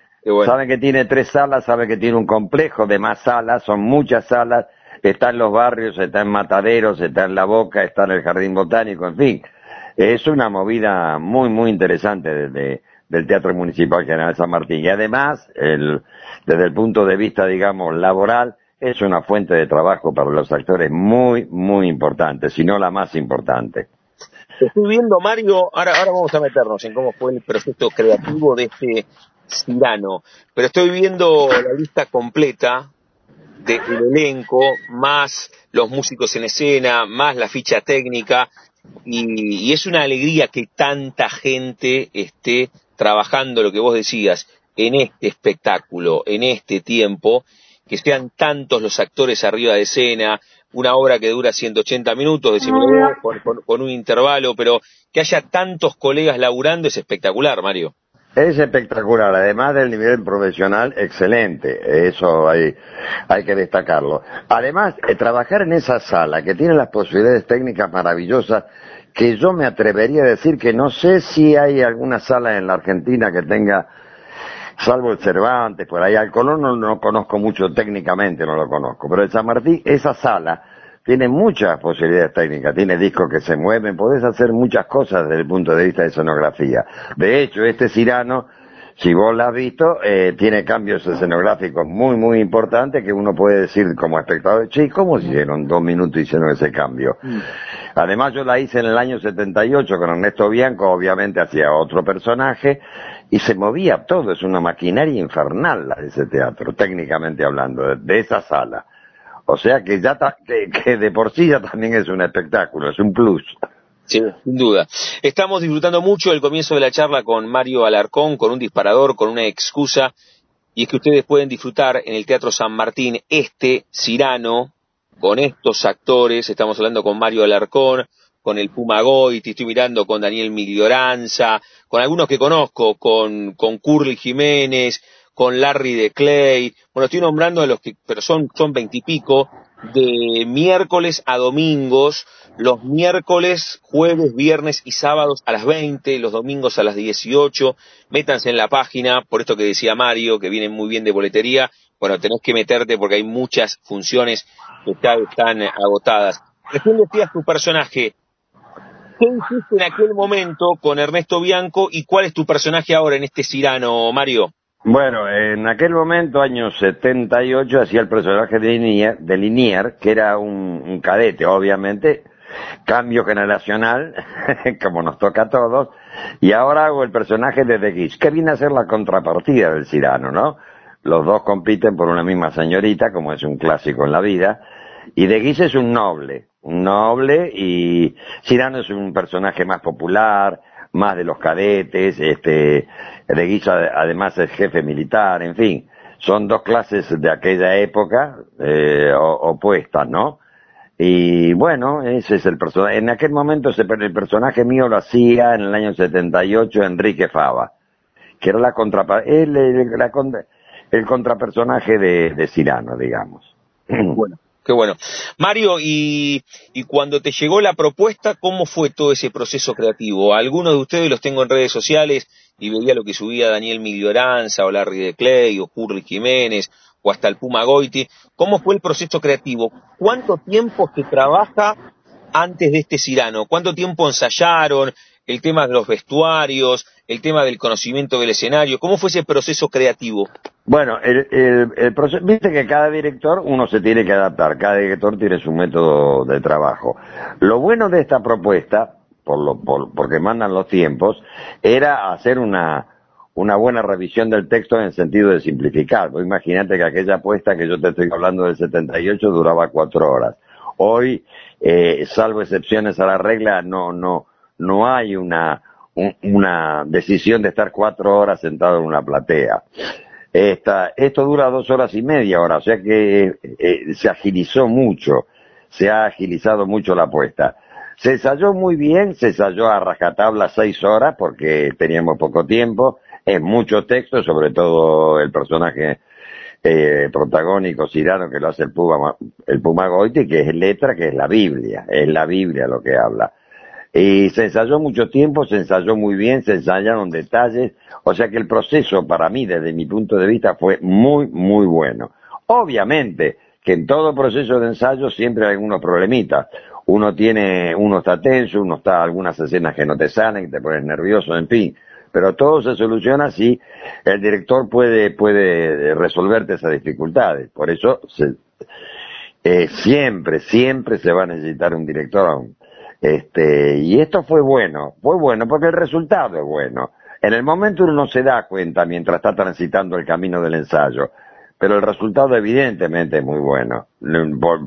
Saben que tiene tres salas, saben que tiene un complejo de más salas, son muchas salas, está en los barrios, está en Mataderos, está en La Boca, está en el Jardín Botánico, en fin es una movida muy, muy interesante desde, del Teatro Municipal General San Martín. Y además, el, desde el punto de vista, digamos, laboral, es una fuente de trabajo para los actores muy, muy importante, si no la más importante. Estoy viendo, Mario, ahora, ahora vamos a meternos en cómo fue el proceso creativo de este Cirano, pero estoy viendo la lista completa del elenco, más los músicos en escena, más la ficha técnica, y, es una alegría que tanta gente esté trabajando lo que vos decías en este espectáculo, en este tiempo, que sean tantos los actores arriba de escena, una obra que dura 180 minutos, decimos, con, con, un intervalo, pero que haya tantos colegas laburando es espectacular, Mario. Es espectacular, además del nivel profesional excelente, eso hay, hay que destacarlo. Además, eh, trabajar en esa sala que tiene las posibilidades técnicas maravillosas, que yo me atrevería a decir que no sé si hay alguna sala en la Argentina que tenga, salvo el Cervantes, por ahí al Colón no, no conozco mucho técnicamente, no lo conozco, pero el San Martín, esa sala, tiene muchas posibilidades técnicas, tiene discos que se mueven, podés hacer muchas cosas desde el punto de vista de sonografía. De hecho, este Cirano, si vos lo has visto, eh, tiene cambios escenográficos muy, muy importantes que uno puede decir como espectador, che, ¿cómo hicieron dos minutos hicieron ese cambio? Mm. Además, yo la hice en el año 78 con Ernesto Bianco, obviamente hacía otro personaje, y se movía todo, es una maquinaria infernal la de ese teatro, técnicamente hablando, de esa sala. O sea que ya que, de por sí ya también es un espectáculo, es un plus. Sí, sin duda. Estamos disfrutando mucho el comienzo de la charla con Mario Alarcón, con un disparador, con una excusa, y es que ustedes pueden disfrutar en el Teatro San Martín este Cirano, con estos actores, estamos hablando con Mario Alarcón, con el Puma Goiti, estoy mirando con Daniel Milioranza, con algunos que conozco, con, con Curly Jiménez, con Larry de Clay, bueno, estoy nombrando a los que, pero son, son veintipico, de miércoles a domingos, los miércoles, jueves, viernes y sábados a las 20, los domingos a las 18, métanse en la página, por esto que decía Mario, que vienen muy bien de boletería, bueno, tenés que meterte porque hay muchas funciones que están agotadas. Recién decías tu personaje, ¿qué hiciste en aquel momento con Ernesto Bianco y cuál es tu personaje ahora en este Cirano, Mario? Bueno, en aquel momento, año 78, hacía el personaje de Linier, de Linier que era un, cadete, obviamente, cambio generacional, <laughs> como nos toca a todos, y ahora hago el personaje de The Guiche, que viene a ser la contrapartida del Cirano, ¿no? Los dos compiten por una misma señorita, como es un clásico en la vida, y De Guiche es un noble, un noble, y Cirano es un personaje más popular, más de los cadetes, este, Guisa además es jefe militar, en fin, son dos clases de aquella época eh, opuestas, ¿no? Y bueno, ese es el personaje. En aquel momento el personaje mío lo hacía en el año 78 Enrique Fava, que era la contra, el, el, el contrapersonaje de, de Cirano, digamos. <clears throat> Bueno, Qué bueno. Mario, y, y cuando te llegó la propuesta, ¿cómo fue todo ese proceso creativo? Algunos de ustedes los tengo en redes sociales y veía lo que subía Daniel Miglioranza o Larry de Clay o Curly Jiménez o hasta el Puma Goiti. ¿Cómo fue el proceso creativo? ¿Cuánto tiempo se trabaja antes de este Cirano? ¿Cuánto tiempo ensayaron? El tema de los vestuarios, el tema del conocimiento del escenario. ¿Cómo fue ese proceso creativo? Bueno, el, proceso, viste que cada director uno se tiene que adaptar, cada director tiene su método de trabajo. Lo bueno de esta propuesta, por lo, por, porque mandan los tiempos, era hacer una, una buena revisión del texto en el sentido de simplificar. Imagínate que aquella apuesta que yo te estoy hablando del 78 duraba cuatro horas. Hoy, eh, salvo excepciones a la regla, no, no, no hay una, una decisión de estar cuatro horas sentado en una platea. Esta, esto dura dos horas y media ahora, o sea que eh, se agilizó mucho, se ha agilizado mucho la apuesta. Se ensayó muy bien, se ensayó a rajatabla seis horas porque teníamos poco tiempo, es mucho texto, sobre todo el personaje eh, protagónico Cirano que lo hace el Puma, el Puma Goiti, que es letra, que es la Biblia, es la Biblia lo que habla. Y se ensayó mucho tiempo, se ensayó muy bien, se ensayaron detalles, o sea que el proceso para mí, desde mi punto de vista, fue muy, muy bueno. Obviamente que en todo proceso de ensayo siempre hay algunos problemitas. Uno tiene, uno está tenso, uno está algunas escenas que no te salen, que te pones nervioso, en fin. Pero todo se soluciona si el director puede, puede resolverte esas dificultades. Por eso eh, siempre, siempre se va a necesitar un director este, y esto fue bueno, fue bueno porque el resultado es bueno. En el momento uno no se da cuenta mientras está transitando el camino del ensayo, pero el resultado evidentemente es muy bueno,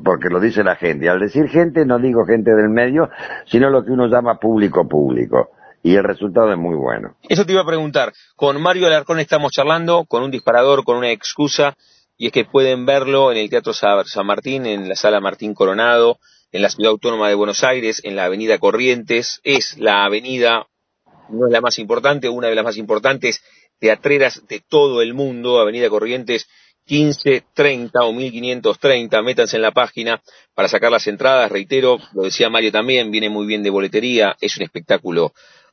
porque lo dice la gente. Y al decir gente no digo gente del medio, sino lo que uno llama público público. Y el resultado es muy bueno. Eso te iba a preguntar. Con Mario Alarcón estamos charlando, con un disparador, con una excusa, y es que pueden verlo en el Teatro San Martín, en la Sala Martín Coronado, en la Ciudad Autónoma de Buenos Aires, en la Avenida Corrientes. Es la avenida, no es la más importante, una de las más importantes teatreras de todo el mundo, Avenida Corrientes 1530 o 1530, métanse en la página para sacar las entradas, reitero, lo decía Mario también, viene muy bien de boletería, es un espectáculo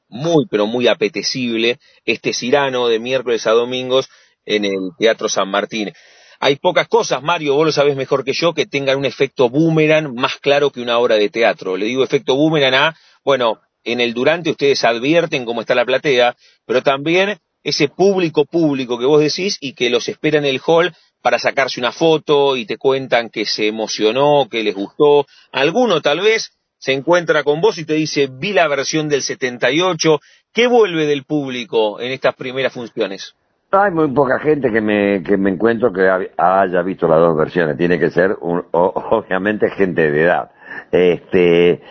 muy pero muy apetecible, este Cirano de miércoles a domingos en el Teatro San Martín. Hay pocas cosas, Mario, vos lo sabés mejor que yo, que tengan un efecto boomerang más claro que una obra de teatro. Le digo efecto boomerang a, bueno, en el durante ustedes advierten cómo está la platea, pero también ese público público que vos decís y que los espera en el hall para sacarse una foto y te cuentan que se emocionó, que les gustó. Alguno tal vez se encuentra con vos y te dice, vi la versión del 78. ¿Qué vuelve del público en estas primeras funciones? Hay muy poca gente que me, que me encuentro que haya visto las dos versiones. Tiene que ser, <laughs> obviamente, gente de edad. Este,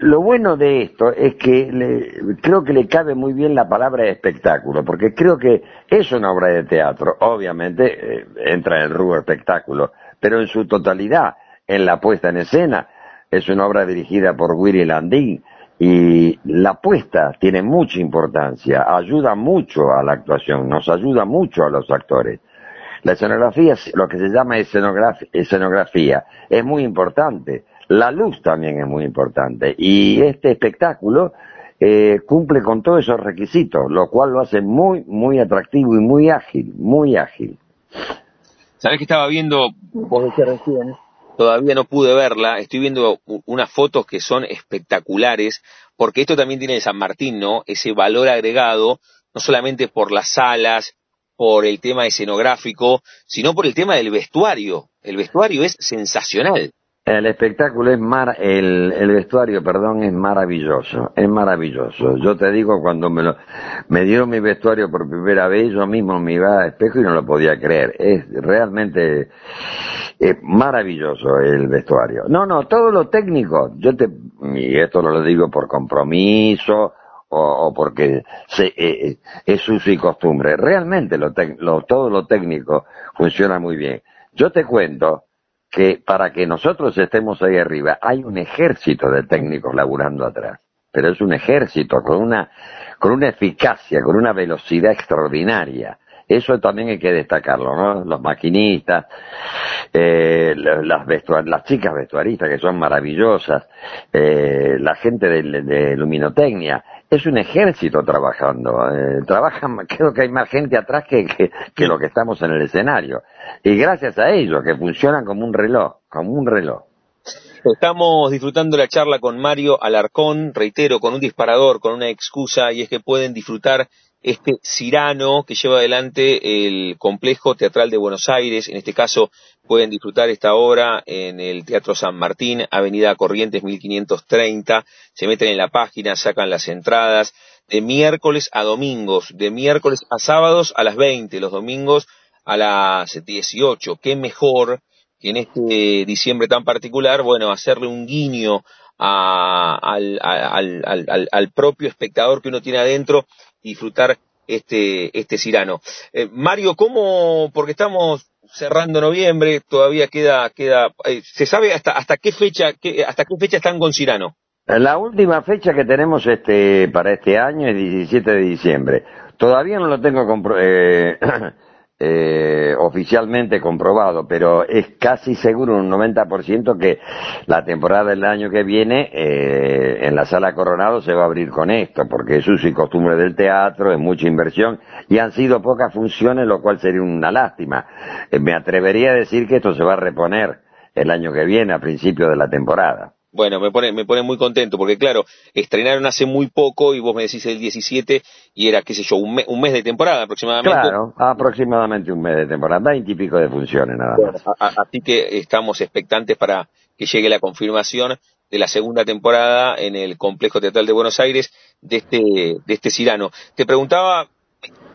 lo bueno de esto es que creo que le cabe muy bien la palabra espectáculo, porque creo que es una obra de teatro. Obviamente eh, entra en el rubro espectáculo, pero en su totalidad, en la puesta en escena, es una obra dirigida por Willy Landin y la apuesta tiene mucha importancia, ayuda mucho a la actuación, nos ayuda mucho a los actores. La escenografía, lo que se llama escenografía, es muy importante. La luz también es muy importante. Y este espectáculo eh, cumple con todos esos requisitos, lo cual lo hace muy, muy atractivo y muy ágil, muy ágil. ¿Sabés que estaba viendo, vos recién, todavía no pude verla, estoy viendo unas fotos que son espectaculares, porque esto también tiene de San Martín, ¿no? Ese valor agregado, no solamente por las salas, por el tema escenográfico, sino por el tema del vestuario. El vestuario es sensacional. El espectáculo es mar, el, el, vestuario, perdón, es maravilloso, es maravilloso. Yo te digo, cuando me lo, me dieron mi vestuario por primera vez, yo mismo me iba al espejo y no lo podía creer. Es realmente es maravilloso el vestuario. No, no, todo lo técnico, yo te, y esto lo digo por compromiso, o, porque se, eh, eh, es uso y costumbre. Realmente lo, lo, todo lo técnico funciona muy bien. Yo te cuento que para que nosotros estemos ahí arriba hay un ejército de técnicos laburando atrás, pero es un ejército con una, con una eficacia, con una velocidad extraordinaria. Eso también hay que destacarlo, ¿no? Los maquinistas, eh, las, las chicas vestuaristas que son maravillosas, eh, la gente de, luminotecnia, es un ejército trabajando. Eh, trabajan, <laughs> creo que hay más gente atrás que, que, lo que estamos en el escenario. Y gracias a ellos, que funcionan como un reloj, como un reloj. Estamos disfrutando la charla con Mario Alarcón, reitero, con un disparador, con una excusa, y es que pueden disfrutar este Cirano que lleva adelante el Complejo Teatral de Buenos Aires. En este caso pueden disfrutar esta obra en el Teatro San Martín, Avenida Corrientes 1530. Se meten en la página, sacan las entradas de miércoles a domingos, de miércoles a sábados a las 20, los domingos a las 18. Qué mejor que en este diciembre tan particular, bueno, hacerle un guiño al, propio espectador que uno tiene adentro disfrutar este, este Cirano. Eh, Mario, ¿cómo, porque estamos cerrando noviembre, todavía queda, queda, eh, ¿se sabe hasta, hasta qué fecha, hasta qué fecha están con Cirano? La última fecha que tenemos este, para este año es 17 de diciembre. Todavía no lo tengo eh, <clears throat> eh, oficialmente comprobado, pero es casi seguro un 90% que la temporada del año que viene eh, en la sala Coronado se va a abrir con esto, porque es uso y costumbre del teatro, es mucha inversión y han sido pocas funciones, lo cual sería una lástima. Eh, me atrevería a decir que esto se va a reponer el año que viene, a principio de la temporada. Bueno, me pone, me pone muy contento, porque claro, estrenaron hace muy poco y vos me decís el 17 y era, qué sé yo, un, un mes de temporada aproximadamente. Claro, aproximadamente un mes de temporada, veinte y pico de funciones nada más. así que estamos expectantes para que llegue la confirmación de la segunda temporada en el Complejo Teatral de Buenos Aires de este, de este Cirano. Te preguntaba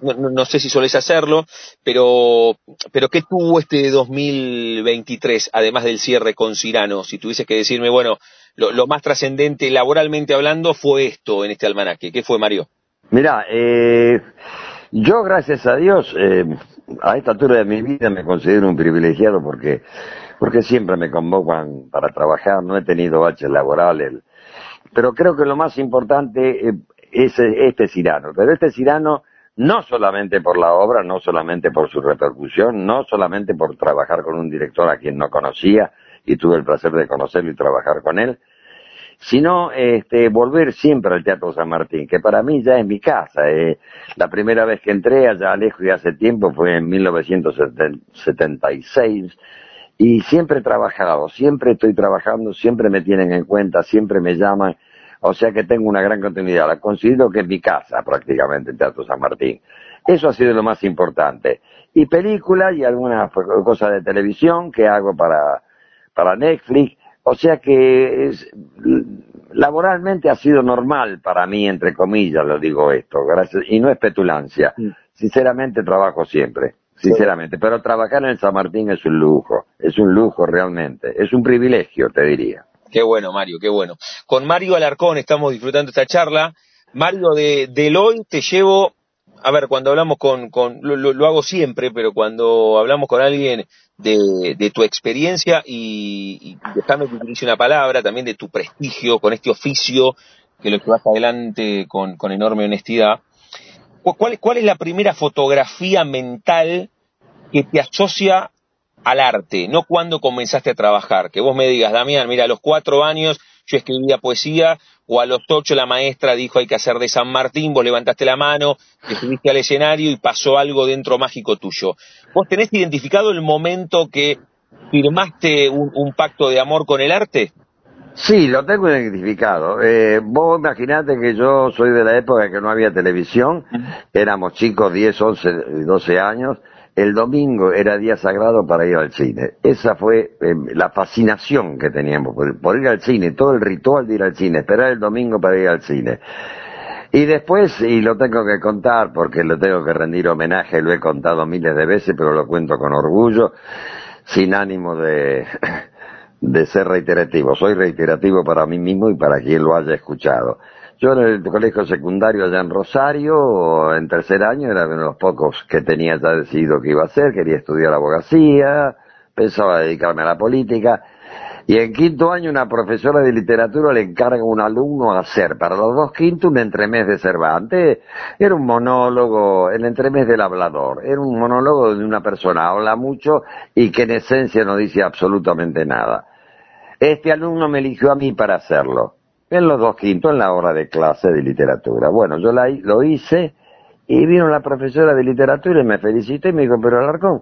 no, sé si solés hacerlo, pero, pero ¿qué tuvo este 2023, además del cierre con Cirano? Si tuvieses que decirme, bueno, lo, más trascendente laboralmente hablando fue esto en este almanaque. ¿Qué fue, Mario? Mira, eh, yo gracias a Dios, eh, a esta altura de mi vida me considero un privilegiado porque, porque siempre me convocan para trabajar, no he tenido baches laborales, pero creo que lo más importante eh, es este Cirano. Pero este Cirano no solamente por la obra, no solamente por su repercusión, no solamente por trabajar con un director a quien no conocía y tuve el placer de conocerlo y trabajar con él, sino este, volver siempre al Teatro San Martín, que para mí ya es mi casa. Eh. La primera vez que entré allá lejos y hace tiempo fue en 1976 y siempre he trabajado, siempre estoy trabajando, siempre me tienen en cuenta, siempre me llaman o sea que tengo una gran continuidad. La considero que es mi casa prácticamente el Teatro San Martín. Eso ha sido lo más importante. Y películas y algunas cosas de televisión que hago para, para Netflix. O sea que laboralmente ha sido normal para mí, entre comillas, lo digo esto, gracias, y no es petulancia. Mm. Sinceramente trabajo siempre, sinceramente, pero trabajar en el San Martín es un lujo, es un lujo realmente, es un privilegio, te diría. Qué bueno, Mario, qué bueno. Con Mario Alarcón estamos disfrutando esta charla. Mario, de, del hoy te llevo, a ver, cuando hablamos con, con lo, hago siempre, pero cuando hablamos con alguien de, tu experiencia y, y que utilice una palabra, también de tu prestigio con este oficio que lo llevas adelante con, con enorme honestidad, ¿cuál, ¿cuál es la primera fotografía mental que te asocia al arte, no cuando comenzaste a trabajar. Que vos me digas, Damián, mira, a los cuatro años yo escribía poesía, o a los ocho la maestra dijo hay que hacer de San Martín, vos levantaste la mano, te subiste al escenario y pasó algo dentro mágico tuyo. ¿Vos tenés identificado el momento que firmaste un, pacto de amor con el arte? Sí, lo tengo identificado. Eh, vos imaginate que yo soy de la época en que no había televisión, éramos chicos, 10, 11, 12 años, el domingo era día sagrado para ir al cine. Esa fue em, la fascinación que teníamos por, ir al cine, todo el ritual de ir al cine, esperar el domingo para ir al cine. Y después, y lo tengo que contar porque lo tengo que rendir homenaje, lo he contado miles de veces, pero lo cuento con orgullo, sin ánimo de, <laughs> de ser reiterativo. Soy reiterativo para mí mismo y para quien lo haya escuchado. Yo en el colegio secundario allá en Rosario, en tercer año, era uno de los pocos que tenía ya decidido que iba a hacer, quería estudiar abogacía, pensaba dedicarme a la política, Y en quinto año una profesora de literatura le encarga a un alumno hacer para los dos quintos un entremés de Cervantes. Era un monólogo, el entremés del hablador. Era un monólogo de una persona habla mucho y que en esencia no dice absolutamente nada. Este alumno me eligió a mí para hacerlo. En los dos quintos, en la hora de clase de literatura. Bueno, yo lo hice y vino la profesora de literatura y me felicitó y me dijo, pero Alarcón,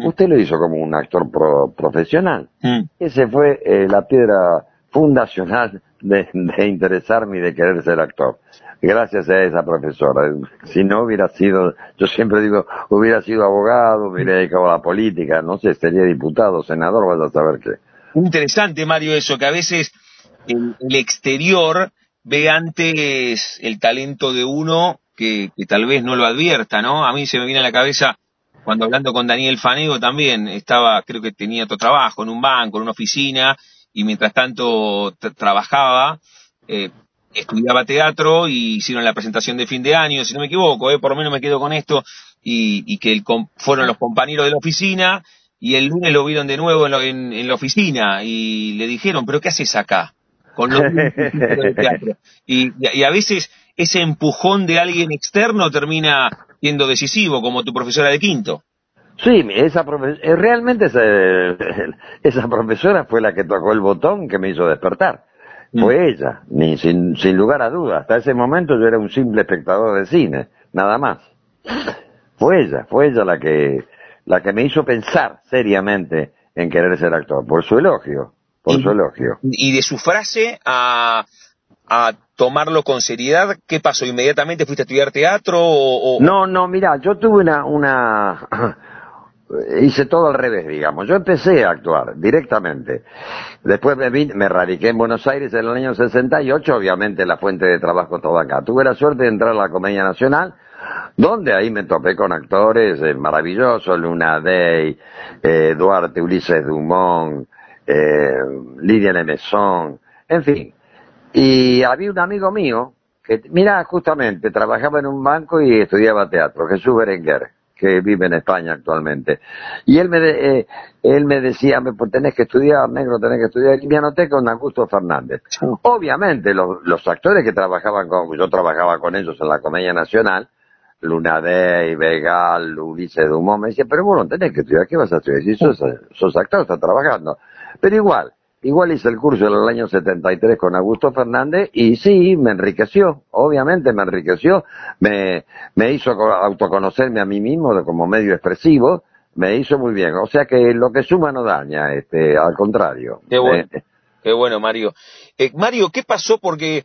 Mm. Usted lo hizo como un actor profesional. Mm. Ese fue eh, la piedra fundacional de, interesarme y de querer ser actor. Gracias a esa profesora. Si no hubiera sido, yo siempre digo, hubiera sido abogado, hubiera dedicado a la política, no sé, sería diputado, senador, vas a saber qué. Interesante, Mario, eso, que a veces el, exterior ve antes el talento de uno que, tal vez no lo advierta, ¿no? A mí se me viene a la cabeza cuando hablando con Daniel Fanego también estaba, creo que tenía otro trabajo en un banco, en una oficina, y mientras tanto trabajaba, eh, estudiaba teatro y hicieron la presentación de fin de año, si no me equivoco, eh, por lo menos me quedo con esto, y, que el, fueron los compañeros de la oficina, y el lunes lo vieron de nuevo en, la oficina, y le dijeron, pero ¿qué haces acá? Con los teatro. Y, y a veces ese empujón de alguien externo termina siendo decisivo, como tu profesora de quinto. Sí, esa eh, realmente esa, <laughs> esa, profesora fue la que tocó el botón que me hizo despertar. Mm. Fue ella, ni, sin, sin lugar a dudas. Hasta ese momento yo era un simple espectador de cine, nada más. Fue ella, fue ella la que, la que me hizo pensar seriamente en querer ser actor, por su elogio, por su elogio. Y de su frase a, a tomarlo con seriedad? ¿Qué pasó? ¿Inmediatamente fuiste a estudiar teatro o...? No, no, mira, yo tuve una, una... <laughs> hice todo al revés, digamos. Yo empecé a actuar directamente. Después me, me radiqué en Buenos Aires en el año 68, obviamente la fuente de trabajo toda acá. Tuve la suerte de entrar a la Comedia Nacional, donde ahí me topé con actores eh, maravillosos, Luna Day, eh, Duarte, Ulises Dumont, eh, Lidia Nemesón, en fin, y había un amigo mío que, mira, justamente trabajaba en un banco y estudiaba teatro, Jesús Berenguer, que vive en España actualmente. Y él me, eh, él me decía, pues tenés que estudiar, negro, tenés que estudiar. Y me anoté con Augusto Fernández. Obviamente, los, los actores que trabajaban con, yo trabajaba con ellos en la Comedia Nacional, Luna Day, Vegal, Ulises Dumont, me decía, pero bueno, tenés que estudiar, ¿qué vas a estudiar? Si sos, sos actor, estás trabajando. Pero igual, Igual hice el curso en el año 73 con Augusto Fernández y sí, me enriqueció, obviamente me enriqueció, me, me hizo autoconocerme a mí mismo como medio expresivo, me hizo muy bien. O sea que lo que suma no daña, este, al contrario. Qué bueno, eh, qué bueno Mario. Eh, Mario, ¿qué pasó? Porque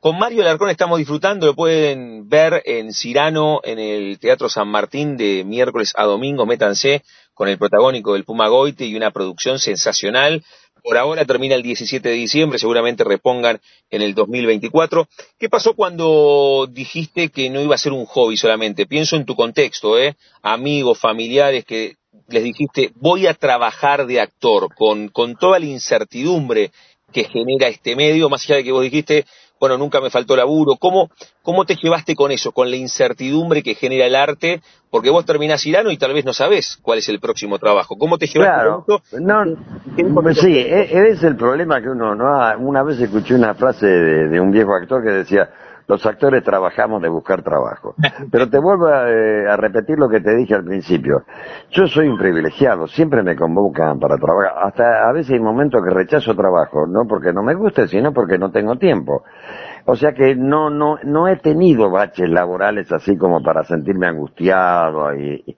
con Mario Alarcón estamos disfrutando, lo pueden ver en Cirano, en el Teatro San Martín de miércoles a domingo, métanse con el protagónico del Puma Goite y una producción sensacional por ahora termina el 17 de diciembre, seguramente repongan en el 2024. ¿Qué pasó cuando dijiste que no iba a ser un hobby solamente? Pienso en tu contexto, ¿eh? Amigos, familiares que les dijiste, voy a trabajar de actor con, con toda la incertidumbre que genera este medio, más allá de que vos dijiste, bueno, nunca me faltó laburo. ¿Cómo, ¿Cómo te llevaste con eso, con la incertidumbre que genera el arte? Porque vos terminás Irano y tal vez no sabés cuál es el próximo trabajo. ¿Cómo te llevaste con eso? No, sí, e, es el problema que uno no Una vez escuché una frase de un viejo actor que decía, los actores trabajamos de buscar trabajo. <laughs> Pero te vuelvo eh, a, repetir lo que te dije al principio. Yo soy un privilegiado, siempre me convocan para trabajar. Hasta a veces hay momentos que rechazo trabajo, no porque no me guste, sino porque no tengo tiempo. O sea que no, no, no he tenido baches laborales así como para sentirme angustiado y,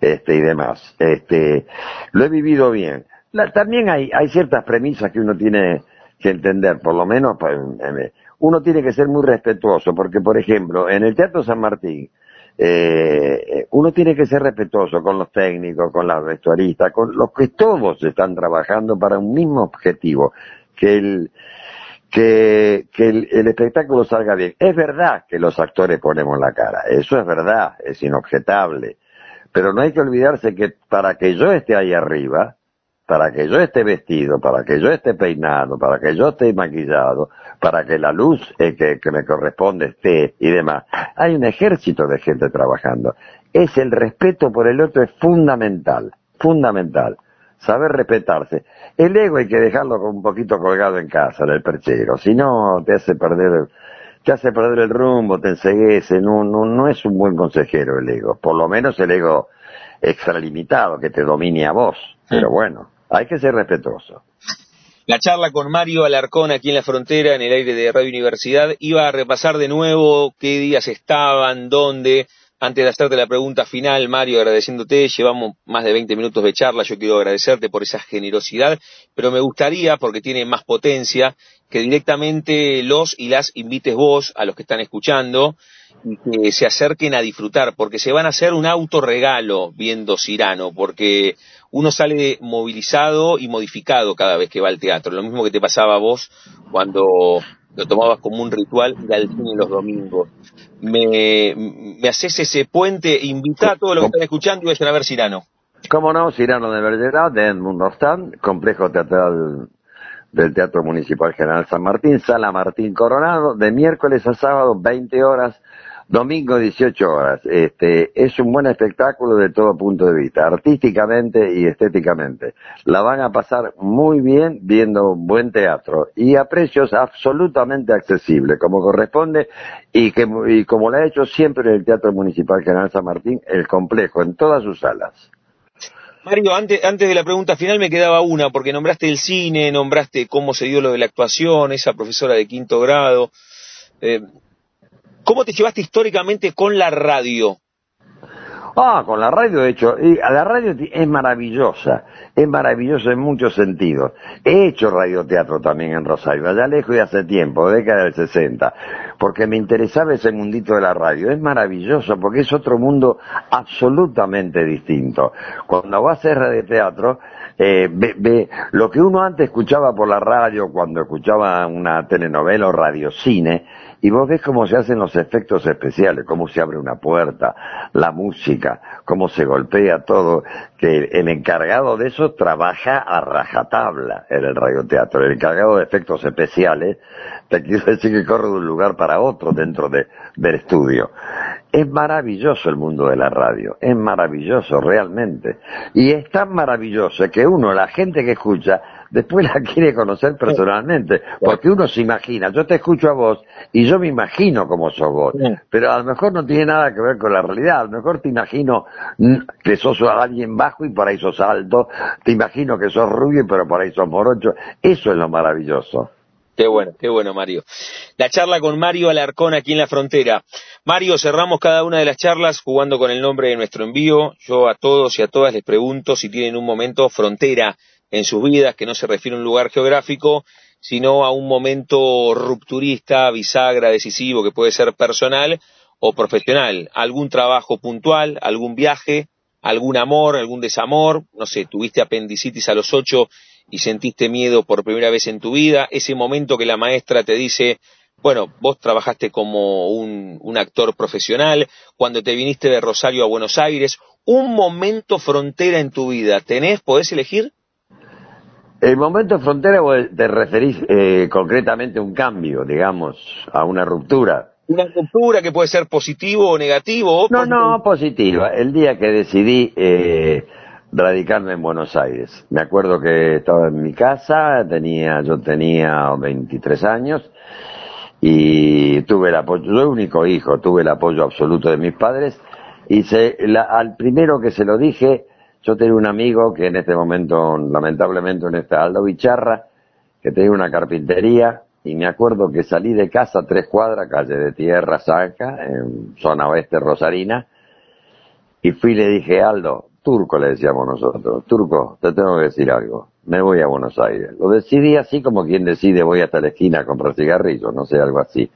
este, y demás. Este, lo he vivido bien. también hay, hay ciertas premisas que uno tiene que entender, por lo menos, pues, uno tiene que ser muy respetuoso, porque por ejemplo, en el Teatro San Martín, eh, uno tiene que ser respetuoso con los técnicos, con las vestuaristas, con los que todos están trabajando para un mismo objetivo, que el, que, que el, espectáculo salga bien. Es verdad que los actores ponemos la cara, eso es verdad, es inobjetable, pero no hay que olvidarse que para que yo esté ahí arriba, para que yo esté vestido, para que yo esté peinado, para que yo esté maquillado, para que la luz eh, que, me corresponde esté y demás. Hay un ejército de gente trabajando. Es el respeto por el otro es fundamental, fundamental. saber respetarse. El ego hay que dejarlo un poquito colgado en casa, en el perchero, si no te hace perder te hace perder el rumbo, te enseguece, no, no, no es un buen consejero el ego, por lo menos el ego extralimitado que te domine a vos, pero bueno, hay que ser respetuoso. La charla con Mario Alarcón aquí en la frontera, en el aire de Radio Universidad, iba a repasar de nuevo qué días estaban, dónde, antes de hacerte la pregunta final, Mario, agradeciéndote, llevamos más de 20 minutos de charla, yo quiero agradecerte por esa generosidad, pero me gustaría, porque tiene más potencia, que directamente los y las invites vos a los que están escuchando y que se acerquen a disfrutar, porque se van a hacer un autorregalo viendo Cirano, porque uno sale movilizado y modificado cada vez que va al teatro, lo mismo que te pasaba a vos cuando lo tomabas como un ritual ir al cine los domingos. Me, me haces ese puente, invita a todos los que están escuchando y vayan a ver Cirano. ¿Cómo no? Cirano de Bergerac, de Edmund Rostand, complejo teatral del Teatro Municipal General San Martín, Sala Martín Coronado, de miércoles a sábado, 20 horas, Domingo 18 horas. Este, es un buen espectáculo de todo punto de vista, artísticamente y estéticamente. La van a pasar muy bien viendo buen teatro y a precios absolutamente accesibles, como corresponde y, que, y como lo ha hecho siempre el Teatro Municipal General San Martín, el complejo, en todas sus salas. Mario, antes, antes de la pregunta final me quedaba una, porque nombraste el cine, nombraste cómo se dio lo de la actuación, esa profesora de quinto grado. Eh, ¿Cómo te llevaste históricamente con la radio? Ah, con la radio he hecho, la radio es maravillosa, es maravillosa en muchos sentidos. He hecho radioteatro también en Rosario, allá lejos y hace tiempo, década del 60, porque me interesaba ese mundito de la radio. Es maravilloso porque es otro mundo absolutamente distinto. Cuando vas a hacer radioteatro, eh, ve, ve, lo que uno antes escuchaba por la radio cuando escuchaba una telenovela o radiocine, y vos ves cómo se hacen los efectos especiales, cómo se abre una puerta, la música, cómo se golpea todo, que el encargado de eso trabaja a rajatabla en el radioteatro, el encargado de efectos especiales, te quiero decir que corre de un lugar para otro dentro de, del estudio. Es maravilloso el mundo de la radio, es maravilloso realmente. Y es tan maravilloso que uno, la gente que escucha, después la quiere conocer personalmente, porque uno se imagina, yo te escucho a vos y yo me imagino cómo sos vos, pero a lo mejor no tiene nada que ver con la realidad, a lo mejor te imagino que sos alguien bajo y por ahí sos alto, te imagino que sos rubio pero por ahí sos morocho, eso es lo maravilloso. Qué bueno, qué bueno, Mario. La charla con Mario Alarcón aquí en la frontera. Mario, cerramos cada una de las charlas jugando con el nombre de nuestro envío. Yo a todos y a todas les pregunto si tienen un momento frontera en sus vidas, que no se refiere a un lugar geográfico, sino a un momento rupturista, bisagra, decisivo, que puede ser personal o profesional. Algún trabajo puntual, algún viaje, algún amor, algún desamor, no sé, tuviste apendicitis a los ocho y sentiste miedo por primera vez en tu vida, ese momento que la maestra te dice, bueno, vos trabajaste como un, actor profesional, cuando te viniste de Rosario a Buenos Aires, un momento frontera en tu vida, ¿tenés? ¿Podés elegir? El momento frontera te referís eh, concretamente a un cambio, digamos, a una ruptura. Una ruptura que puede ser positivo o negativo. no, no, positiva. El día que decidí eh, radicarme en Buenos Aires. Me acuerdo que estaba en mi casa, tenía, yo tenía 23 años y tuve el apoyo, yo único hijo, tuve el apoyo absoluto de mis padres y se, la, al primero que se lo dije, yo tenía un amigo que en este momento, lamentablemente, en está Aldo Bicharra, que tenía una carpintería, y me acuerdo que salí de casa tres cuadras, calle de Tierra Saca, en zona oeste rosarina, y fui y le dije, Aldo, Turco le decíamos nosotros, Turco, te tengo que decir algo, me voy a Buenos Aires. Lo decidí así como quien decide voy hasta la esquina a comprar cigarrillos, no sé, algo así.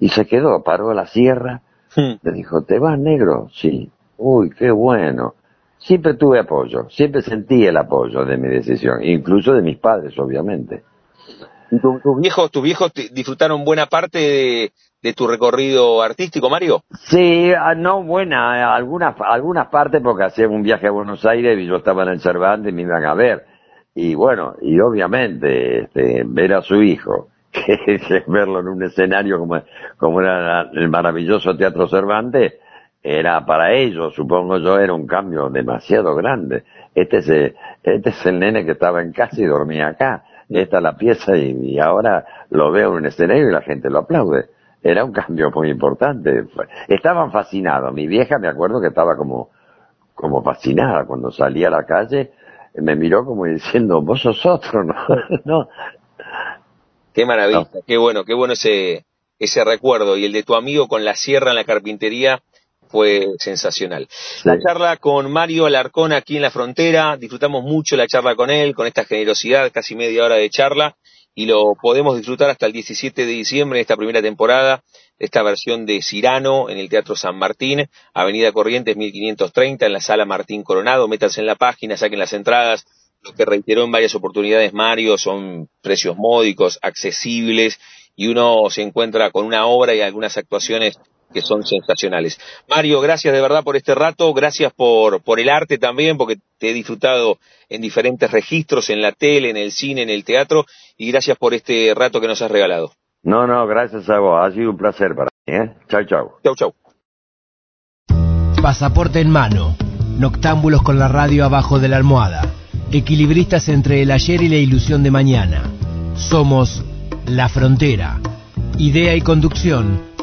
Y se quedó, paró a la sierra, me hmm. dijo, ¿te vas negro? Sí. Uy, qué bueno siempre tuve apoyo, siempre sentí el apoyo de mi decisión, incluso de mis padres, obviamente. ¿Tus viejos, tus viejos disfrutaron buena parte de, tu recorrido artístico, Mario? Sí, ah, no buena, algunas, algunas partes porque hacían un viaje a Buenos Aires y yo estaba en el Cervantes y me iban a ver. Y bueno, y obviamente este, ver a su hijo, <laughs> que, verlo en un escenario como, como era el maravilloso Teatro Cervantes, era para ellos, supongo yo, era un cambio demasiado grande. Este es este es el nene que estaba en casa y dormía acá. Esta es la pieza y, ahora lo veo en un escenario y la gente lo aplaude. Era un cambio muy importante. Estaban fascinados. Mi vieja me acuerdo que estaba como, como fascinada cuando salía a la calle. Me miró como diciendo, vos sos otro, ¿no? <laughs> no. Qué maravilla, qué bueno, qué bueno ese, ese recuerdo. Y el de tu amigo con la sierra en la carpintería, fue sensacional. La charla con Mario Alarcón aquí en la frontera, disfrutamos mucho la charla con él, con esta generosidad, casi media hora de charla, y lo podemos disfrutar hasta el 17 de diciembre en esta primera temporada, esta versión de Cirano en el Teatro San Martín, Avenida Corrientes 1530, en la Sala Martín Coronado, métanse en la página, saquen las entradas, lo que reiteró en varias oportunidades Mario son precios módicos, accesibles, y uno se encuentra con una obra y algunas actuaciones que son sensacionales. Mario, gracias de verdad por este rato, gracias por, por el arte también, porque te he disfrutado en diferentes registros, en la tele, en el cine, en el teatro, y gracias por este rato que nos has regalado. No, no, gracias a vos, ha sido un placer para mí, ¿eh? Chau, chau. Chau, chau. Pasaporte en mano, noctámbulos con la radio abajo de la almohada, equilibristas entre el ayer y la ilusión de mañana. Somos La Frontera. Idea y conducción,